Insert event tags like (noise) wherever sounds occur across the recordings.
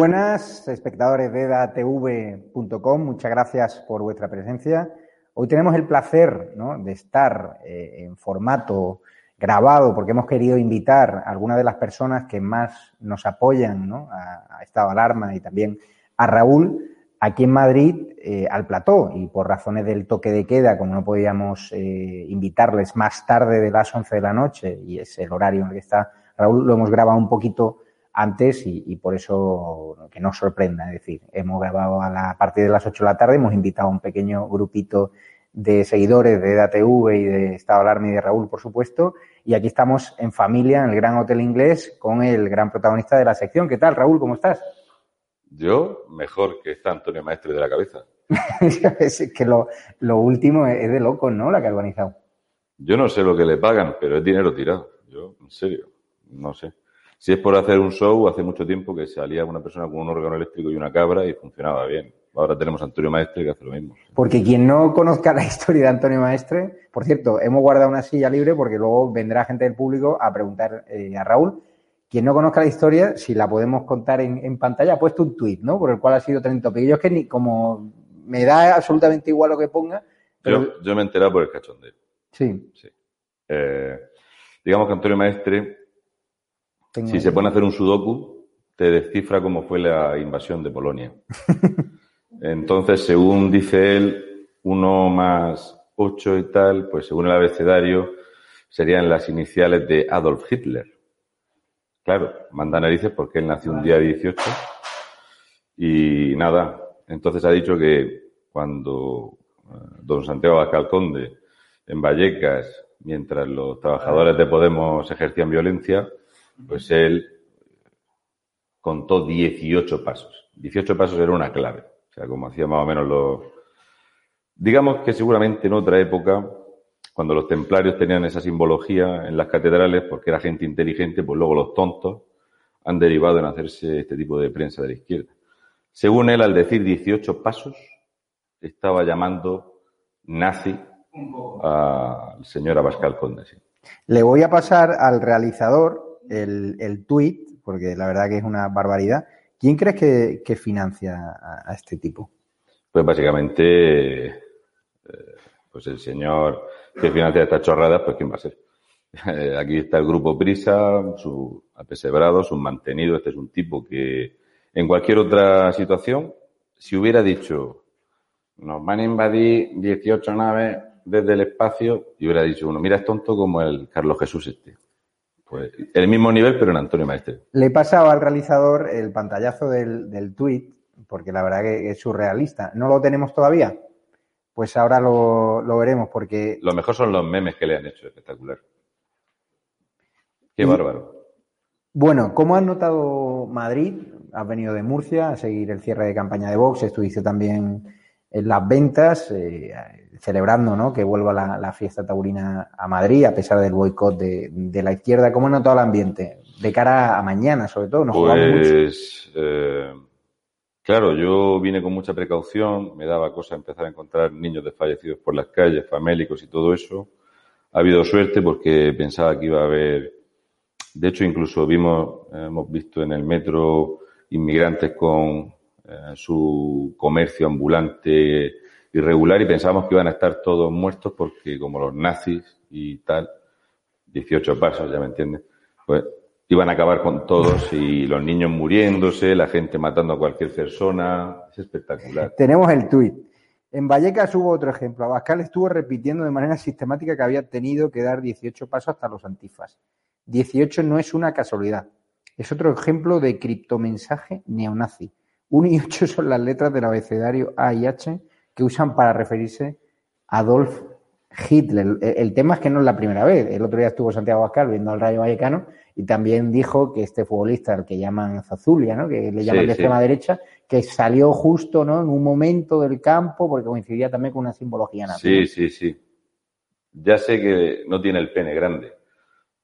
Buenas, espectadores de edatv.com. Muchas gracias por vuestra presencia. Hoy tenemos el placer de estar eh, en formato grabado porque hemos querido invitar a algunas de las personas que más nos apoyan a, a Estado Alarma y también a Raúl aquí en Madrid eh, al plató y por razones del toque de queda, como no podíamos eh, invitarles más tarde de las 11 de la noche y es el horario en el que está Raúl, lo hemos grabado un poquito antes y, y, por eso que no sorprenda. Es decir, hemos grabado a, la, a partir de las 8 de la tarde, hemos invitado a un pequeño grupito de seguidores de EDATV y de Estado Alarma y de Raúl, por supuesto. Y aquí estamos en familia, en el Gran Hotel Inglés, con el gran protagonista de la sección. ¿Qué tal, Raúl? ¿Cómo estás? Yo, mejor que está Antonio Maestre de la cabeza. (laughs) es que lo, lo último es de locos, ¿no? La que ha organizado. Yo no sé lo que le pagan, pero es dinero tirado. Yo, en serio, no sé. Si es por hacer un show, hace mucho tiempo que salía una persona con un órgano eléctrico y una cabra y funcionaba bien. Ahora tenemos a Antonio Maestre que hace lo mismo. Porque quien no conozca (laughs) la historia de Antonio Maestre, por cierto, hemos guardado una silla libre porque luego vendrá gente del público a preguntar eh, a Raúl. Quien no conozca la historia, si la podemos contar en, en pantalla, ha puesto un tuit, ¿no? Por el cual ha sido 30 Yo es que ni como me da absolutamente igual lo que ponga. Pero... Yo, yo me he enterado por el cachondeo. Sí. sí. Eh, digamos que Antonio Maestre tengo... Si se pone a hacer un sudoku, te descifra cómo fue la invasión de Polonia. (laughs) Entonces, según dice él, uno más ocho y tal, pues según el abecedario, serían las iniciales de Adolf Hitler. Claro, manda narices porque él nació un día 18. Y nada, entonces ha dicho que cuando don Santiago Abascal Conde en Vallecas, mientras los trabajadores de Podemos ejercían violencia, pues él contó 18 pasos. 18 pasos era una clave. O sea, como hacía más o menos los... Digamos que seguramente en otra época, cuando los templarios tenían esa simbología en las catedrales, porque era gente inteligente, pues luego los tontos han derivado en hacerse este tipo de prensa de la izquierda. Según él, al decir 18 pasos, estaba llamando nazi al señor Abascal Conde. Le voy a pasar al realizador el, el tuit, porque la verdad que es una barbaridad. ¿Quién crees que, financia a, este tipo? Pues básicamente, eh, pues el señor que financia estas chorradas, pues ¿quién va a ser? (laughs) Aquí está el grupo Prisa, su apesebrado, su mantenido. Este es un tipo que en cualquier otra situación, si hubiera dicho, nos van a invadir 18 naves desde el espacio, y hubiera dicho uno, mira, es tonto como el Carlos Jesús este. Pues el mismo nivel, pero en Antonio Maestre. Le he pasado al realizador el pantallazo del, del tuit, porque la verdad que es surrealista. ¿No lo tenemos todavía? Pues ahora lo, lo veremos, porque... Lo mejor son los memes que le han hecho, espectacular. Qué bárbaro. Bueno, ¿cómo has notado Madrid? Has venido de Murcia a seguir el cierre de campaña de Vox, estuviste también en las ventas, eh, celebrando ¿no? que vuelva la, fiesta taurina a Madrid, a pesar del boicot de, la izquierda. ¿Cómo notado el ambiente? De cara a mañana, sobre todo, ¿nos pues, eh, claro, yo vine con mucha precaución, me daba cosa empezar a encontrar niños desfallecidos por las calles, famélicos y todo eso. Ha habido suerte porque pensaba que iba a haber de hecho, incluso vimos, hemos visto en el metro inmigrantes con eh, su comercio ambulante irregular y pensábamos que iban a estar todos muertos porque como los nazis y tal, 18 pasos, ya me entiendes, pues iban a acabar con todos y los niños muriéndose, la gente matando a cualquier persona, es espectacular. (laughs) Tenemos el tuit. En Vallecas hubo otro ejemplo. Abascal estuvo repitiendo de manera sistemática que había tenido que dar 18 pasos hasta los antifas. 18 no es una casualidad. Es otro ejemplo de criptomensaje neonazi. 1 y 8 son las letras del abecedario A y H que usan para referirse a Adolf Hitler. El, tema es que no es la primera vez. El otro día estuvo Santiago Abascal viendo al Rayo Vallecano y también dijo que este futbolista, el que llaman Zazulia, ¿no? que le llaman de extrema derecha, que salió justo ¿no? en un momento del campo porque coincidía también con una simbología nazi. Sí, sí, sí. Ya sé que no tiene el pene grande,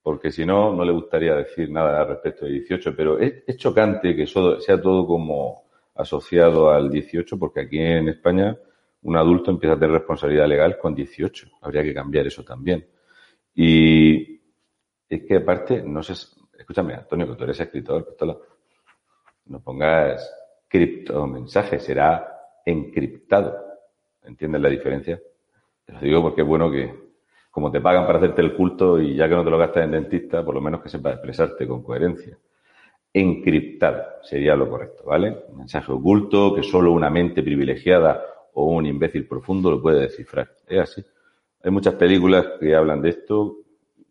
porque si no, no le gustaría decir nada respecto de 18, pero es, chocante que sea todo como asociado al 18, porque aquí en España un adulto empieza a tener responsabilidad legal con 18. Habría que cambiar eso también. Y es que aparte, no sé, escúchame, Antonio, que tú eres escritor, no pongas criptomensaje, será encriptado. ¿Entiendes la diferencia? Te lo digo porque es bueno que, como te pagan para hacerte el culto y ya que no te lo gastas en dentista, por lo menos que sepas expresarte con coherencia. Encriptado sería lo correcto, ¿vale? Un mensaje oculto que solo una mente privilegiada o un imbécil profundo lo puede descifrar. Es así. Hay muchas películas que hablan de esto.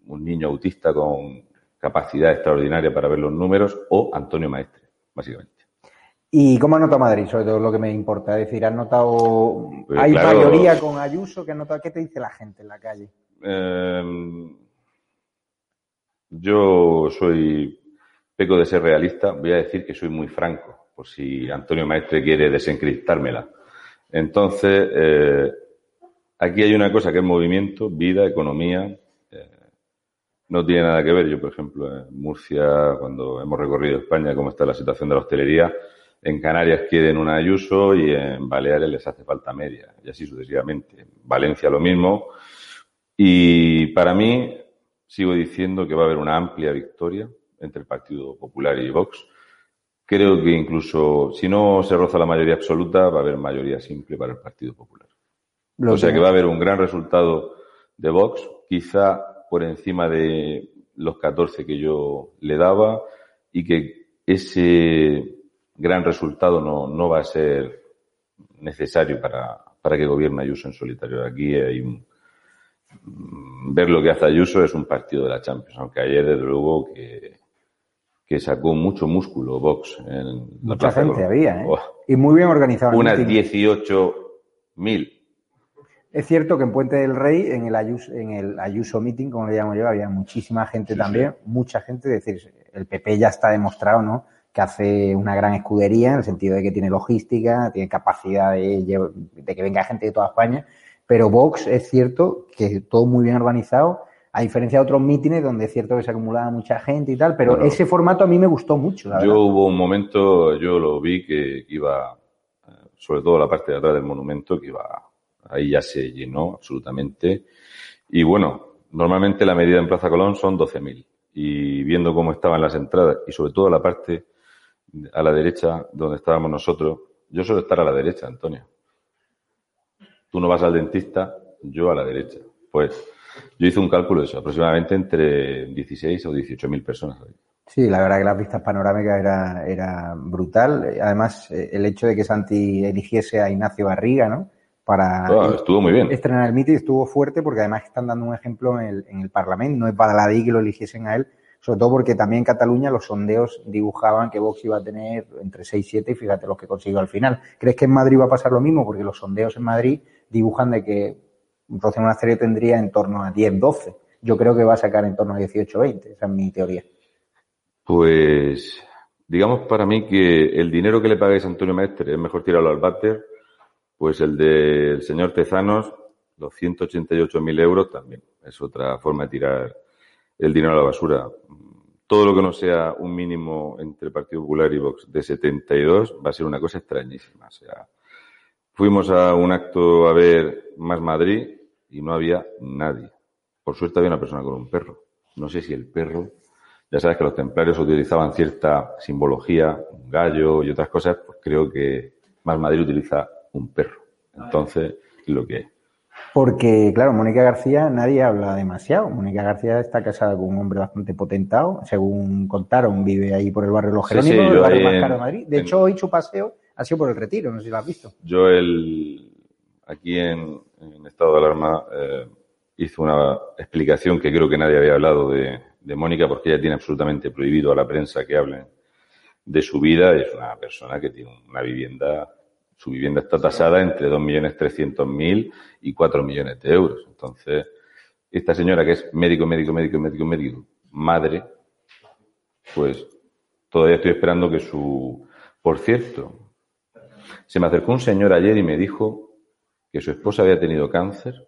Un niño autista con capacidad extraordinaria para ver los números o Antonio Maestre, básicamente. ¿Y cómo ha notado Madrid? Sobre todo lo que me importa. Es decir, ¿has notado. Pues ¿Hay mayoría con Ayuso? ¿Qué, notado? ¿Qué te dice la gente en la calle? Em, yo soy, peco de ser realista, voy a decir que soy muy franco, por si Antonio Maestre quiere desencriptármela. Entonces, eh, aquí hay una cosa que es movimiento, vida, economía. Eh, no tiene nada que ver. Yo, por ejemplo, en Murcia, cuando hemos recorrido España, cómo está la situación de la hostelería, en Canarias quieren una Ayuso y en Baleares les hace falta media, y así sucesivamente. En Valencia lo mismo. Y para mí, sigo diciendo que va a haber una amplia victoria entre el Partido Popular y Vox. Creo que incluso si no se roza la mayoría absoluta, va a haber mayoría simple para el Partido Popular. o sea que va a haber un gran resultado de Vox, quizá por encima de los 14 que yo le daba, y que ese gran resultado no, no va a ser necesario para, para que gobierne Ayuso en solitario. Aquí hay un, ver lo que hace Ayuso es un partido de la Champions, aunque ayer desde luego que, que sacó mucho músculo Vox en Mucha gente había, ¿eh? y muy bien organizado. Unas 18.000. Es cierto que en Puente del Rey, en el Ayuso, en el Ayuso Meeting, como le llamo yo, había muchísima gente también, mucha gente, decir, el PP ya está demostrado, ¿no? que hace una gran escudería en el sentido de que tiene logística, tiene capacidad de, de que venga gente de toda España Pero Vox es cierto que todo muy bien organizado, a diferencia de otros mítines donde es cierto que se acumulaba mucha gente y tal, pero Bueno. ese formato a mí me gustó mucho, la Yo verdad. hubo un momento, yo lo vi que iba, eh, sobre todo la parte de atrás del monumento, que iba, ahí ya se llenó absolutamente. Y bueno, normalmente la medida en Plaza Colón son 12.000. Y viendo cómo estaban las entradas y sobre todo la parte a la derecha donde estábamos nosotros, yo suelo estar a la derecha, Antonio. Tú no vas al dentista, yo a la derecha. Pues yo hice un cálculo de eso, aproximadamente entre 16 o 18.000 personas. ahí. Sí, la verdad que las vistas panorámicas era, era brutal. Además, eh, el hecho de que Santi eligiese a Ignacio Barriga, ¿no? Para Ah, estuvo muy bien. estrenar el mitin estuvo fuerte porque además están dando un ejemplo en el, en el Parlamento. No es baladí que lo eligiesen a él, sobre todo porque también en Cataluña los sondeos dibujaban que Vox iba a tener entre 6 y 7 y fíjate los que consiguió al final. ¿Crees que en Madrid va a pasar lo mismo? Porque los sondeos en Madrid dibujan de que Rocío Monasterio tendría en torno a 10, 12. Yo creo que va a sacar en torno a 18, 20. Esa es mi teoría. Pues, digamos para mí que el dinero que le pagáis a Antonio Maestre es mejor tirarlo al váter, pues el del señor Tezanos, los 188.000 euros también. Es otra forma de tirar el dinero a la basura. Todo lo que no sea un mínimo entre Partido Popular y Vox de 72 va a ser una cosa extrañísima. O sea, fuimos a un acto a ver Más Madrid y no había nadie. Por suerte había una persona con un perro. No sé si el perro ya sabes que los templarios utilizaban cierta simbología, un gallo y otras cosas, pues creo que Más Madrid utiliza un perro. Entonces, es lo que es. Porque, claro, Mónica García nadie habla demasiado. Mónica García está casada con un hombre bastante potentado. Según contaron, vive ahí por el barrio Los Sí, sí, Jerónimos, el barrio más caro de Madrid. De en- hecho, hoy su paseo ha sido por el retiro, no sé si lo has visto. Yo el, aquí en, en estado de alarma eh, hice una explicación que creo que nadie había hablado de, de Mónica porque ella tiene absolutamente prohibido a la prensa que hablen de su vida. Es una persona que tiene una vivienda, su vivienda está tasada entre 2.300.000 y 4 millones de euros. Entonces, esta señora que es médico, médico, médico, médico, médico, madre, pues todavía estoy esperando que su... Por cierto, se me acercó un señor ayer y me dijo que su esposa había tenido cáncer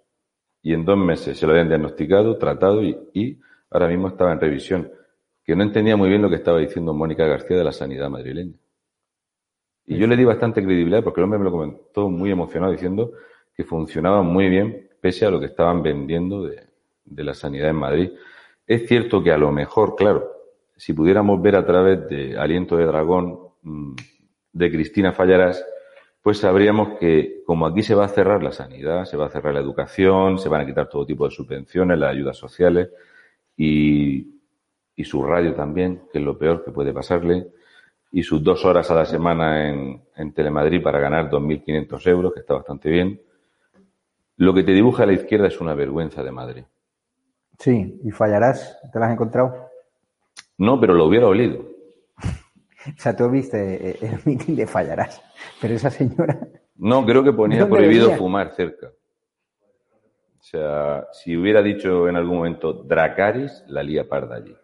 y en dos meses se lo habían diagnosticado, tratado y, ahora mismo estaba en revisión. Que no entendía muy bien lo que estaba diciendo Mónica García de la sanidad madrileña. Y yo le di bastante credibilidad porque el hombre me lo comentó muy emocionado diciendo que funcionaba muy bien pese a lo que estaban vendiendo de, de la sanidad en Madrid. Es cierto que a lo mejor, claro, si pudiéramos ver a través de Aliento de Dragón mm, de Cristina Fallarás, pues sabríamos que como aquí se va a cerrar la sanidad, se va a cerrar la educación, se van a quitar todo tipo de subvenciones, las ayudas sociales y, y su radio también, que es lo peor que puede pasarle, y sus dos horas a la semana en, en Telemadrid para ganar 2.500 euros, que está bastante bien. Lo que te dibuja a la izquierda es una vergüenza de madre. Sí, y fallarás, ¿te las has encontrado? No, pero lo hubiera olido. O sea, tú viste eh, el mitin de fallarás, pero esa señora... No, creo que ponía ¿Dónde prohibido venía? fumar cerca. O sea, si hubiera dicho en algún momento Dracaris, la lía parda allí.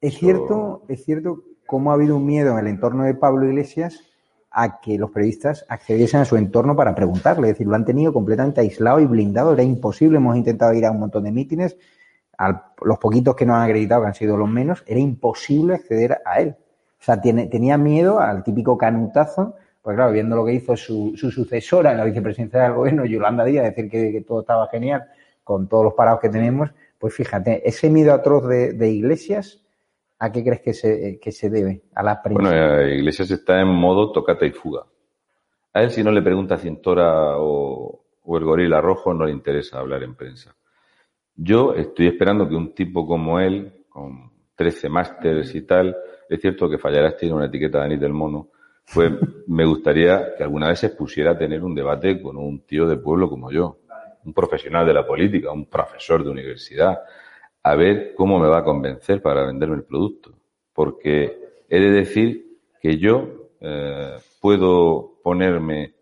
Es cierto, es cierto cómo ha habido un miedo en el entorno de Pablo Iglesias a que los periodistas accediesen a su entorno para preguntarle. Es decir, lo han tenido completamente aislado y blindado. Era imposible. Hemos intentado ir a un montón de mítines. A los poquitos que nos han acreditado, que han sido los menos, era imposible acceder a él. O sea, tiene- tenía miedo al típico canutazo. Pues claro, viendo lo que hizo su, su sucesora en la vicepresidencia del gobierno, Yolanda Díaz, decir que, que todo estaba genial con todos los parados que tenemos, pues fíjate, ese miedo atroz de, de Iglesias, ¿A qué crees que se, que se debe? A la prensa. Bueno, eh, Iglesias está en modo tocata y fuga. A él si no le pregunta Cintora o, o el gorila rojo no le interesa hablar en prensa. Yo estoy esperando que un tipo como él, con 13 másteres y tal, es cierto que Fallarás tiene una etiqueta de Anís del Mono, pues (laughs) me gustaría que alguna vez se pusiera a tener un debate con un tío de pueblo como yo, un profesional de la política, un profesor de universidad, a ver cómo me va a convencer para venderme el producto. Porque he de decir que yo eh, puedo ponerme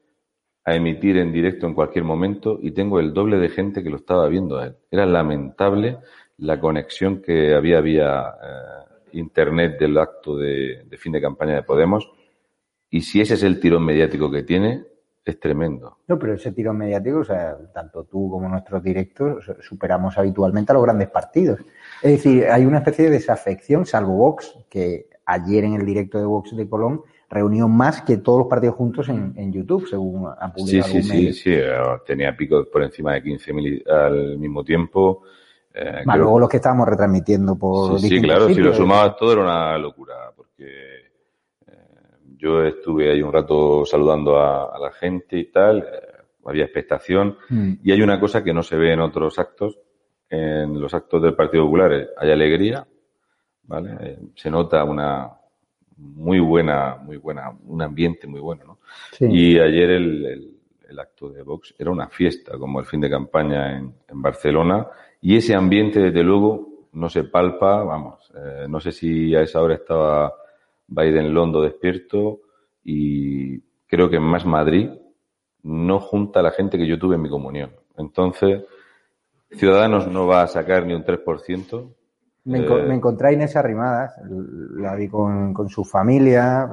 a emitir en directo en cualquier momento y tengo el doble de gente que lo estaba viendo a él. Era lamentable la conexión que había vía eh, internet del acto de, de fin de campaña de Podemos y si ese es el tirón mediático que tiene, es tremendo. No, pero ese tiro mediático, o sea, tanto tú como nuestros directos superamos habitualmente a los grandes partidos. Es decir, hay una especie de desafección, salvo Vox, que ayer en el directo de Vox de Colón reunió más que todos los partidos juntos en, YouTube, según ha publicado. Sí, sí, sí, sí, eh, tenía picos por encima de 15.000 al mismo tiempo. Eh, más luego los que estábamos retransmitiendo por. Sí, sí claro, si lo sumabas todo era una locura, porque yo estuve ahí un rato saludando a, la gente y tal, eh, había expectación. Mm. Y hay una cosa que no se ve en otros actos. En los actos del Partido Popular eh, hay alegría, ¿vale? Eh, se nota una muy buena, muy buena, un ambiente muy bueno, ¿no? Y ayer el, el, acto de Vox era una fiesta, como el fin de campaña en, en Barcelona. Y ese ambiente, desde luego, no se palpa, vamos, no sé si a esa hora estaba Biden Londo despierto y creo que en Más Madrid no junta a la gente que yo tuve en mi comunión. Entonces, Ciudadanos no va a sacar ni un 3%. Me, eh, me encontré a Inés Arrimadas, la vi con, su familia,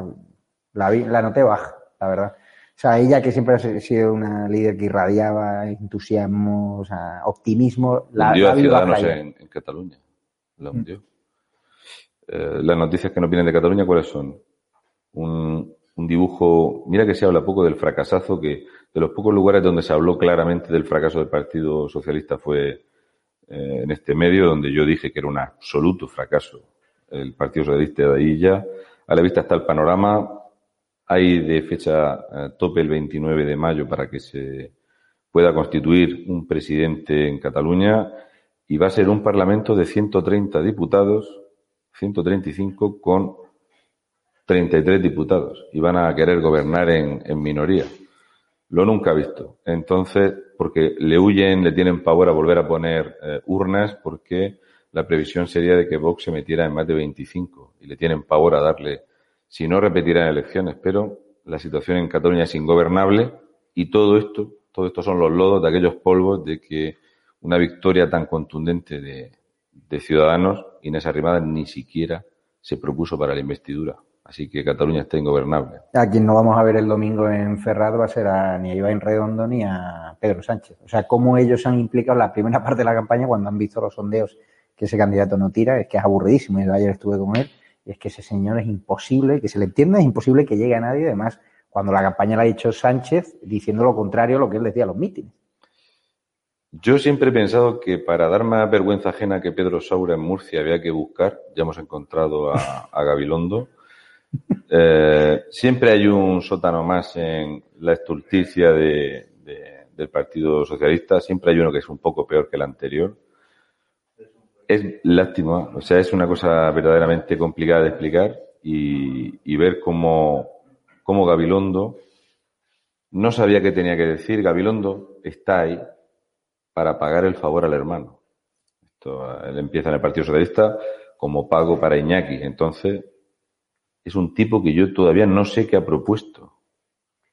la, vi, la noté baja, la verdad. O sea, ella que siempre ha sido una líder que irradiaba entusiasmo, o sea, optimismo. La, hundió a Ciudadanos en, Cataluña. La mm. hundió. Eh, las noticias que nos vienen de Cataluña, ¿cuáles son? Un, dibujo, mira que se habla poco del fracasazo, que de los pocos lugares donde se habló claramente del fracaso del Partido Socialista fue eh, en este medio, donde yo dije que era un absoluto fracaso el Partido Socialista de ahí ya. A la vista está el panorama. Hay de fecha eh, tope el 29 de mayo para que se pueda constituir un presidente en Cataluña y va a ser un parlamento de 130 diputados 135 con 33 diputados y van a querer gobernar en, en minoría. Lo nunca visto. Entonces, porque le huyen, le tienen pavor a volver a poner eh, urnas porque la previsión sería de que Vox se metiera en más de 25 y le tienen pavor a darle, si no repetirán elecciones, pero la situación en Cataluña es ingobernable y todo esto, todo esto son los lodos de aquellos polvos de que una victoria tan contundente de, de Ciudadanos, Inés Arrimada ni siquiera se propuso para la investidura. Así que Cataluña está ingobernable. A quien no vamos a ver el domingo en Ferrado va a ser a, ni a Iván Redondo ni a Pedro Sánchez. O sea, cómo ellos se han implicado en la primera (laughs) parte de la campaña cuando han visto los sondeos que ese candidato no tira, es que es aburridísimo. Yo ayer estuve con él y es que ese señor es imposible que se le entienda, es imposible que llegue a nadie. Además, cuando la campaña la ha hecho Sánchez, diciendo lo contrario a lo que él decía a los mítines. Yo siempre he pensado que para dar más vergüenza ajena que Pedro Saura en Murcia había que buscar, ya hemos encontrado a, Gabilondo, (laughs) eh, siempre hay un sótano más en la estulticia de, del Partido Socialista, siempre hay uno que es un poco peor que el anterior. Es lástima, o sea, es una cosa verdaderamente complicada de explicar y, y ver cómo, cómo Gabilondo no sabía qué tenía que decir. Gabilondo está ahí, para pagar el favor al hermano. Esto, él empieza en el Partido Socialista como pago para Iñaki. Entonces, es un tipo que yo todavía no sé qué ha propuesto.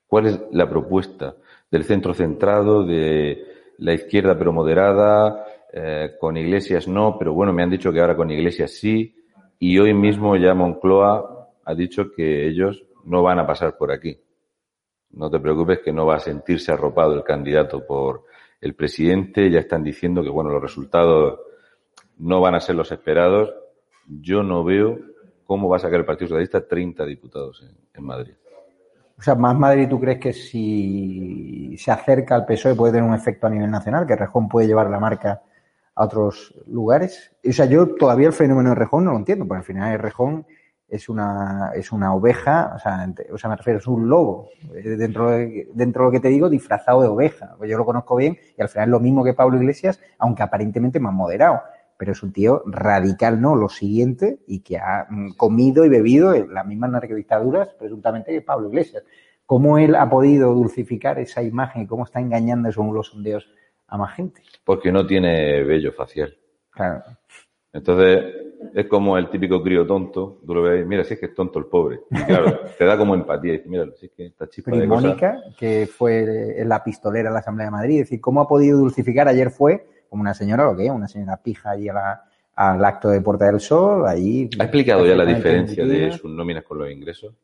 ¿Cuál es la propuesta del centro centrado, de la izquierda pero moderada, eh, con Iglesias no, pero bueno, me han dicho que ahora con Iglesias sí, y hoy mismo ya Moncloa ha dicho que ellos no van a pasar por aquí. No te preocupes que no va a sentirse arropado el candidato por el presidente, ya están diciendo que bueno, los resultados no van a ser los esperados. Yo no veo cómo va a sacar el Partido Socialista 30 diputados en, Madrid. O sea, más Madrid, ¿tú crees que si se acerca al PSOE puede tener un efecto a nivel nacional, que Rejón puede llevar la marca a otros lugares? O sea, yo todavía el fenómeno de Rejón no lo entiendo, porque al final Rejón es una, es una oveja, o sea, o sea, me refiero, es un lobo, eh, dentro de, dentro de lo que te digo, disfrazado de oveja. Pues yo lo conozco bien y al final es lo mismo que Pablo Iglesias, aunque aparentemente más moderado. Pero es un tío radical, ¿no? Lo siguiente, y que ha mm, comido y bebido las mismas narcodictaduras, presuntamente, que Pablo Iglesias. ¿Cómo él ha podido dulcificar esa imagen y cómo está engañando según los sondeos a más gente? Porque no tiene vello facial. Claro. Entonces, es como el típico crío tonto, tú lo ves, mira, si es que es tonto el pobre. Y claro, (laughs) te da como empatía. Y mira, si es que está chispa de Mónica, que fue la pistolera en la Asamblea de Madrid, es decir, ¿cómo ha podido dulcificar? Ayer fue como una señora, ¿lo que Una señora pija allí al acto de Puerta del Sol, allí... ¿Ha explicado ya la diferencia de sus nóminas con los ingresos?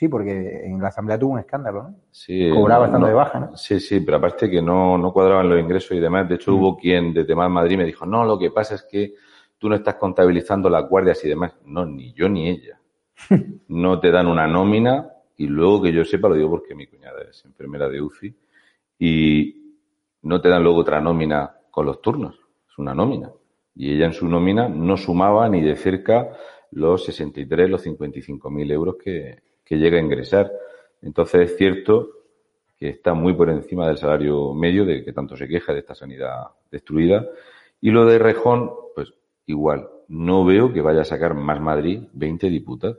Sí, porque en la Asamblea tuvo un escándalo, ¿no? Sí, Cobraba estando no. de baja, ¿no? Sí, sí, pero aparte que no, no cuadraban los ingresos y demás. De hecho, Mm. hubo quien de Temas Madrid me dijo, no, lo que pasa es que tú no estás contabilizando las guardias y demás. No, ni yo ni ella. (laughs) No te dan una nómina y luego que yo sepa, lo digo porque mi cuñada es enfermera de UCI y no te dan luego otra nómina con los turnos. Es una nómina. Y ella en su nómina no sumaba ni de cerca los 63, los 55 mil euros que, que llega a ingresar. Entonces es cierto que está muy por encima del salario medio de que tanto se queja de esta sanidad destruida. Y lo de Rejón, pues igual, no veo que vaya a sacar más Madrid 20 diputados.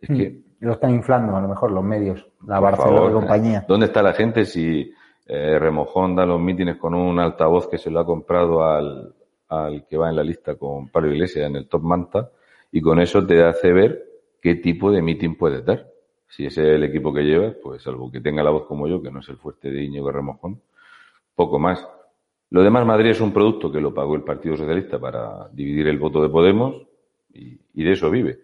Es que, Mm. Lo están inflando, a lo mejor, los medios, la Barcelona favor, y compañía. ¿Dónde está la gente si eh, Remojón da los mítines con un altavoz que se lo ha comprado al, al que va en la lista con Pablo Iglesias en el Top Manta y con eso te hace ver qué tipo de mítin puedes dar? Si ese es el equipo que llevas, pues salvo que tenga la voz como yo, que no es el fuerte de Íñigo Remojón, poco más. Lo demás, Madrid es un producto que lo pagó el Partido Socialista para dividir el voto de Podemos y, y de eso vive.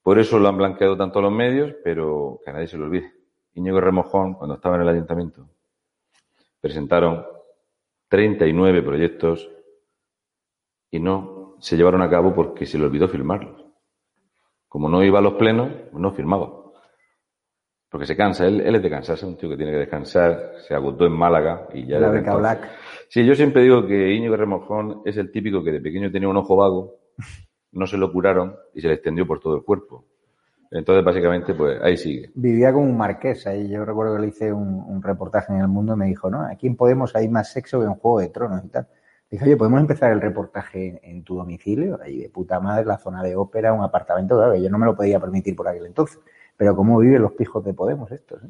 Por eso lo han blanqueado tanto los medios, pero que a nadie se lo olvide. Íñigo Remojón, cuando estaba en el ayuntamiento, presentaron 39 proyectos y no se llevaron a cabo porque se le olvidó firmarlos. Como no iba a los plenos, no firmaba. Porque se cansa, él, él es de cansarse, un tío que tiene que descansar, se agotó en Málaga y ya La beca Black. Sí, yo siempre digo que Íñigo Remojón es el típico que de pequeño tenía un ojo vago, no se lo curaron y se le extendió por todo el cuerpo. Entonces, básicamente, pues ahí sigue. Vivía como un marqués. Ahí yo recuerdo que le hice un, un reportaje en El Mundo y me dijo, no, aquí en Podemos hay más sexo que en Juego de Tronos y tal. Dije, oye, ¿podemos empezar el reportaje en, en tu domicilio? Ahí de puta madre, la zona de ópera, un apartamento, claro, yo no me lo podía permitir por aquel entonces. Pero cómo viven los pijos de Podemos estos, ¿eh?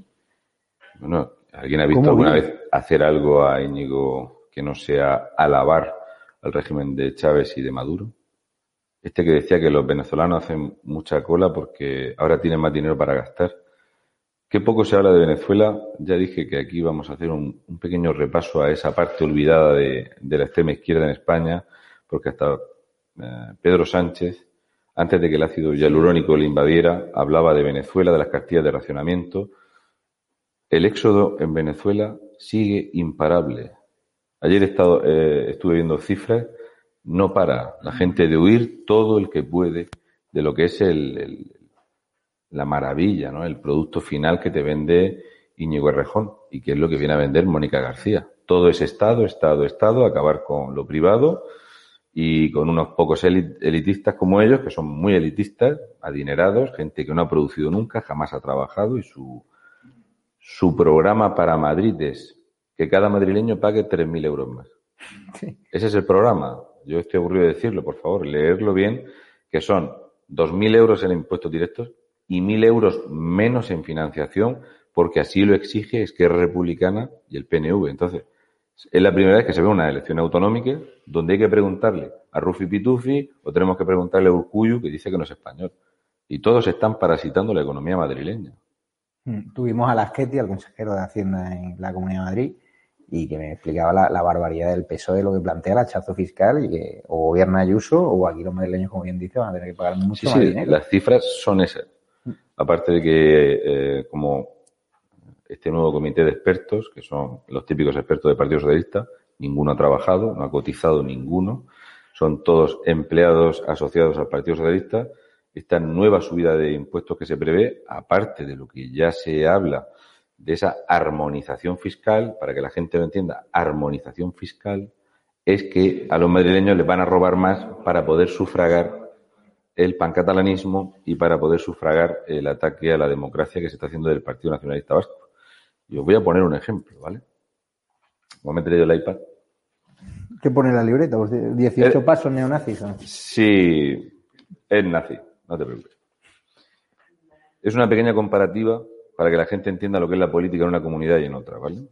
Bueno, ¿alguien ha visto ¿Cómo alguna vive? vez hacer algo a Íñigo que no sea alabar al régimen de Chávez y de Maduro? Este que decía que los venezolanos hacen mucha cola porque ahora tienen más dinero para gastar. Qué poco se habla de Venezuela. Ya dije que aquí vamos a hacer un, pequeño repaso a esa parte olvidada de, la extrema izquierda en España, porque hasta eh, Pedro Sánchez, antes de que el ácido hialurónico le invadiera, hablaba de Venezuela, de las cartillas de racionamiento. El éxodo en Venezuela sigue imparable. Ayer eh, estuve viendo cifras, no para la gente de huir todo el que puede de lo que es el, el- la maravilla, ¿no? El producto final que te vende Íñigo Errejón y que es lo que viene a vender Mónica García. Todo es Estado, Estado, Estado, acabar con lo privado y con unos pocos eli- elitistas como ellos, que son muy elitistas, adinerados, gente que no ha producido nunca, jamás ha trabajado y su, su programa para Madrid es que cada madrileño pague 3.000 euros más. Ese es el programa. Yo estoy aburrido de decirlo, por favor, leerlo bien, que son 2.000 euros en impuestos directos y 1.000 euros menos en financiación, porque así lo exige Esquerra Republicana y el PNV. Entonces, es la primera vez que se ve una elección autonómica donde hay que preguntarle a Rufi Pitufi o tenemos que preguntarle a Urcuyu, que dice que no es español. Y todos están parasitando la economía madrileña. Mm, Tuvimos a Lasqueti, al consejero de Hacienda en la Comunidad de Madrid, y que me explicaba la, la barbaridad del PSOE de lo que plantea el hachazo fiscal y que o gobierna Ayuso o aquí los madrileños, como bien dice, van a tener que pagar mucho Sí, más sí, dinero. las cifras son esas. Aparte de que, eh, como este nuevo comité de expertos, que son los típicos expertos del Partido Socialista, ninguno ha trabajado, no ha cotizado ninguno, son todos empleados asociados al Partido Socialista. Esta nueva subida de impuestos que se prevé, aparte de lo que ya se habla de esa armonización fiscal, para que la gente lo entienda, armonización fiscal, es que a los madrileños les van a robar más para poder sufragar el pancatalanismo y para poder sufragar el ataque a la democracia que se está haciendo del Partido Nacionalista Vasco. Y os voy a poner un ejemplo, ¿vale? Voy a meter yo el iPad. ¿Qué pone la libreta? Pues de- 18 Eh, pasos neonazis. ¿no? Sí, es nazi, no te preocupes. Es una pequeña comparativa para que la gente entienda lo que es la política en una comunidad y en otra, ¿vale?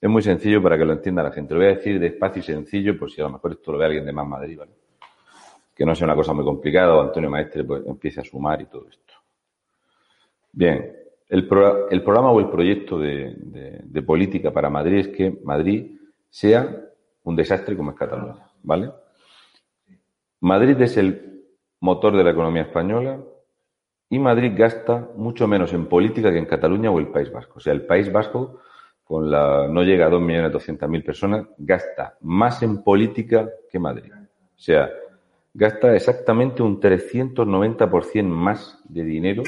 Es muy sencillo para que lo entienda la gente. Lo voy a decir despacio y sencillo, por si a lo mejor esto lo ve alguien de más Madrid, ¿vale? Que no sea una cosa muy complicada o Antonio Maestre pues, empiece a sumar y todo esto. Bien, el, pro- el programa o el proyecto de, de- de política para Madrid es que Madrid sea un desastre como es Cataluña, ¿vale? Madrid es el motor de la economía española, Y Madrid gasta mucho menos en política que en Cataluña o el País Vasco. O sea, el País Vasco, con la no llega a 2.200.000 personas, gasta más en política que Madrid. O sea, gasta exactamente un 390% más de dinero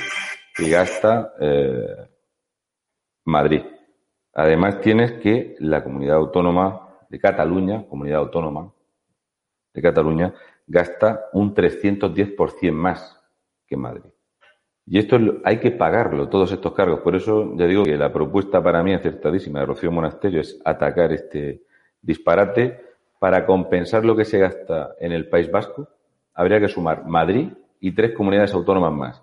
que gasta eh, Madrid. Además, tienes que la comunidad autónoma de Cataluña, comunidad autónoma de Cataluña, gasta un 310% más que Madrid. Y esto hay que pagarlo, todos estos cargos. Por eso ya digo que la propuesta para mí acertadísima de Rocío Monasterio es atacar este disparate para compensar lo que se gasta en el País Vasco. Habría que sumar Madrid y tres comunidades autónomas más.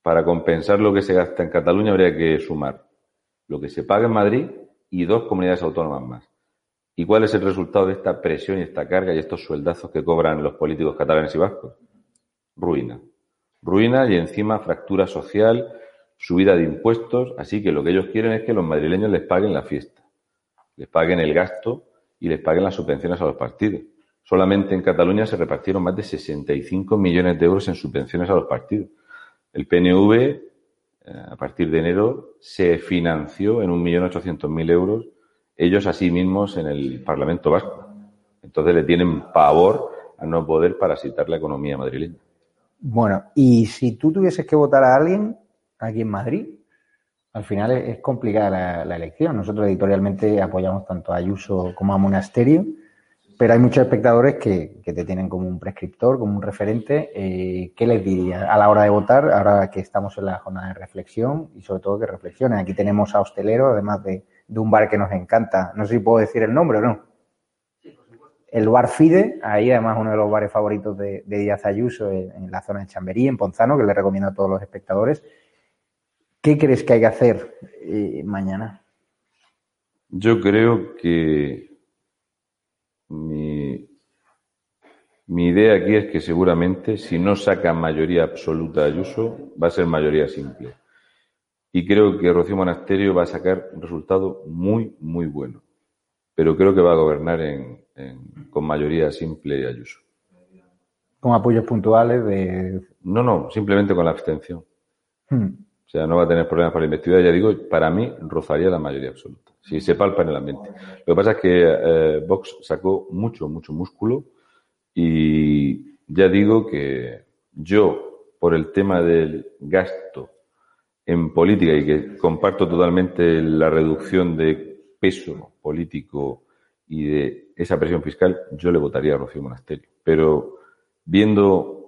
Para compensar lo que se gasta en Cataluña habría que sumar lo que se paga en Madrid y dos comunidades autónomas más. ¿Y cuál es el resultado de esta presión y esta carga y estos sueldazos que cobran los políticos catalanes y vascos? Ruina. Ruina y encima fractura social, subida de impuestos. Así que lo que ellos quieren es que los madrileños les paguen la fiesta, les paguen el gasto y les paguen las subvenciones a los partidos. Solamente en Cataluña se repartieron más de 65 millones de euros en subvenciones a los partidos. El PNV eh, a partir de enero, se financió en 1.800.000 euros ellos a sí mismos en el Parlamento Vasco. Entonces le tienen pavor a no poder parasitar la economía madrileña. Bueno, y si tú tuvieses que votar a alguien aquí en Madrid, al final es, complicada la, la, elección. Nosotros editorialmente apoyamos tanto a Ayuso como a Monasterio pero hay muchos espectadores que, te tienen como un prescriptor, como un referente. Eh, ¿Qué les diría a la hora de votar, ahora que estamos en la jornada de reflexión y sobre todo que reflexionen? Aquí tenemos a Hostelero, además de, un bar que nos encanta. No sé si puedo decir el nombre o no. El bar Fide, ahí además uno de los bares favoritos de, Díaz Ayuso en, la zona de Chamberí, en Ponzano, que le recomiendo a todos los espectadores. ¿Qué crees que hay que hacer eh, mañana? Yo creo que mi, idea aquí es que seguramente si no saca mayoría absoluta Ayuso, va a ser mayoría simple. Y creo que Rocío Monasterio va a sacar un resultado muy, muy bueno. Pero creo que va a gobernar con mayoría simple Ayuso. ¿Con apoyos puntuales de...? No, no, simplemente con la abstención. Hmm. O sea, no va a tener problemas para la investidura. Ya digo, para mí rozaría la mayoría absoluta si se palpa en el ambiente. Lo que pasa es que eh, Vox sacó mucho, mucho músculo y ya digo que yo, por el tema del gasto en política y que comparto totalmente la reducción de peso político y de esa presión fiscal, yo le votaría a Rocío Monasterio. Pero viendo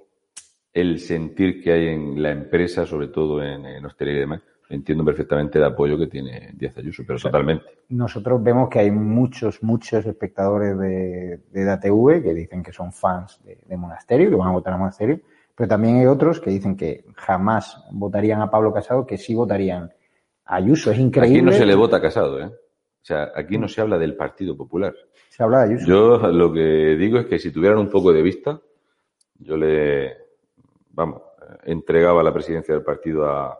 el sentir que hay en la empresa, sobre todo en, en hostelería y demás, entiendo perfectamente el apoyo que tiene Díaz Ayuso, pero totalmente. Nosotros vemos que hay muchos, muchos espectadores de, de DATV que dicen que son fans de, Monasterio, que van a votar a Monasterio, pero también hay otros que dicen que jamás votarían a Pablo Casado, que sí votarían a Ayuso. Es increíble. Aquí no se le vota a Casado, ¿eh? O sea, aquí no se habla del Partido Popular. Se habla de Ayuso. Yo lo que digo es que si tuvieran un poco de vista, yo le, vamos, entregaba la presidencia del partido a,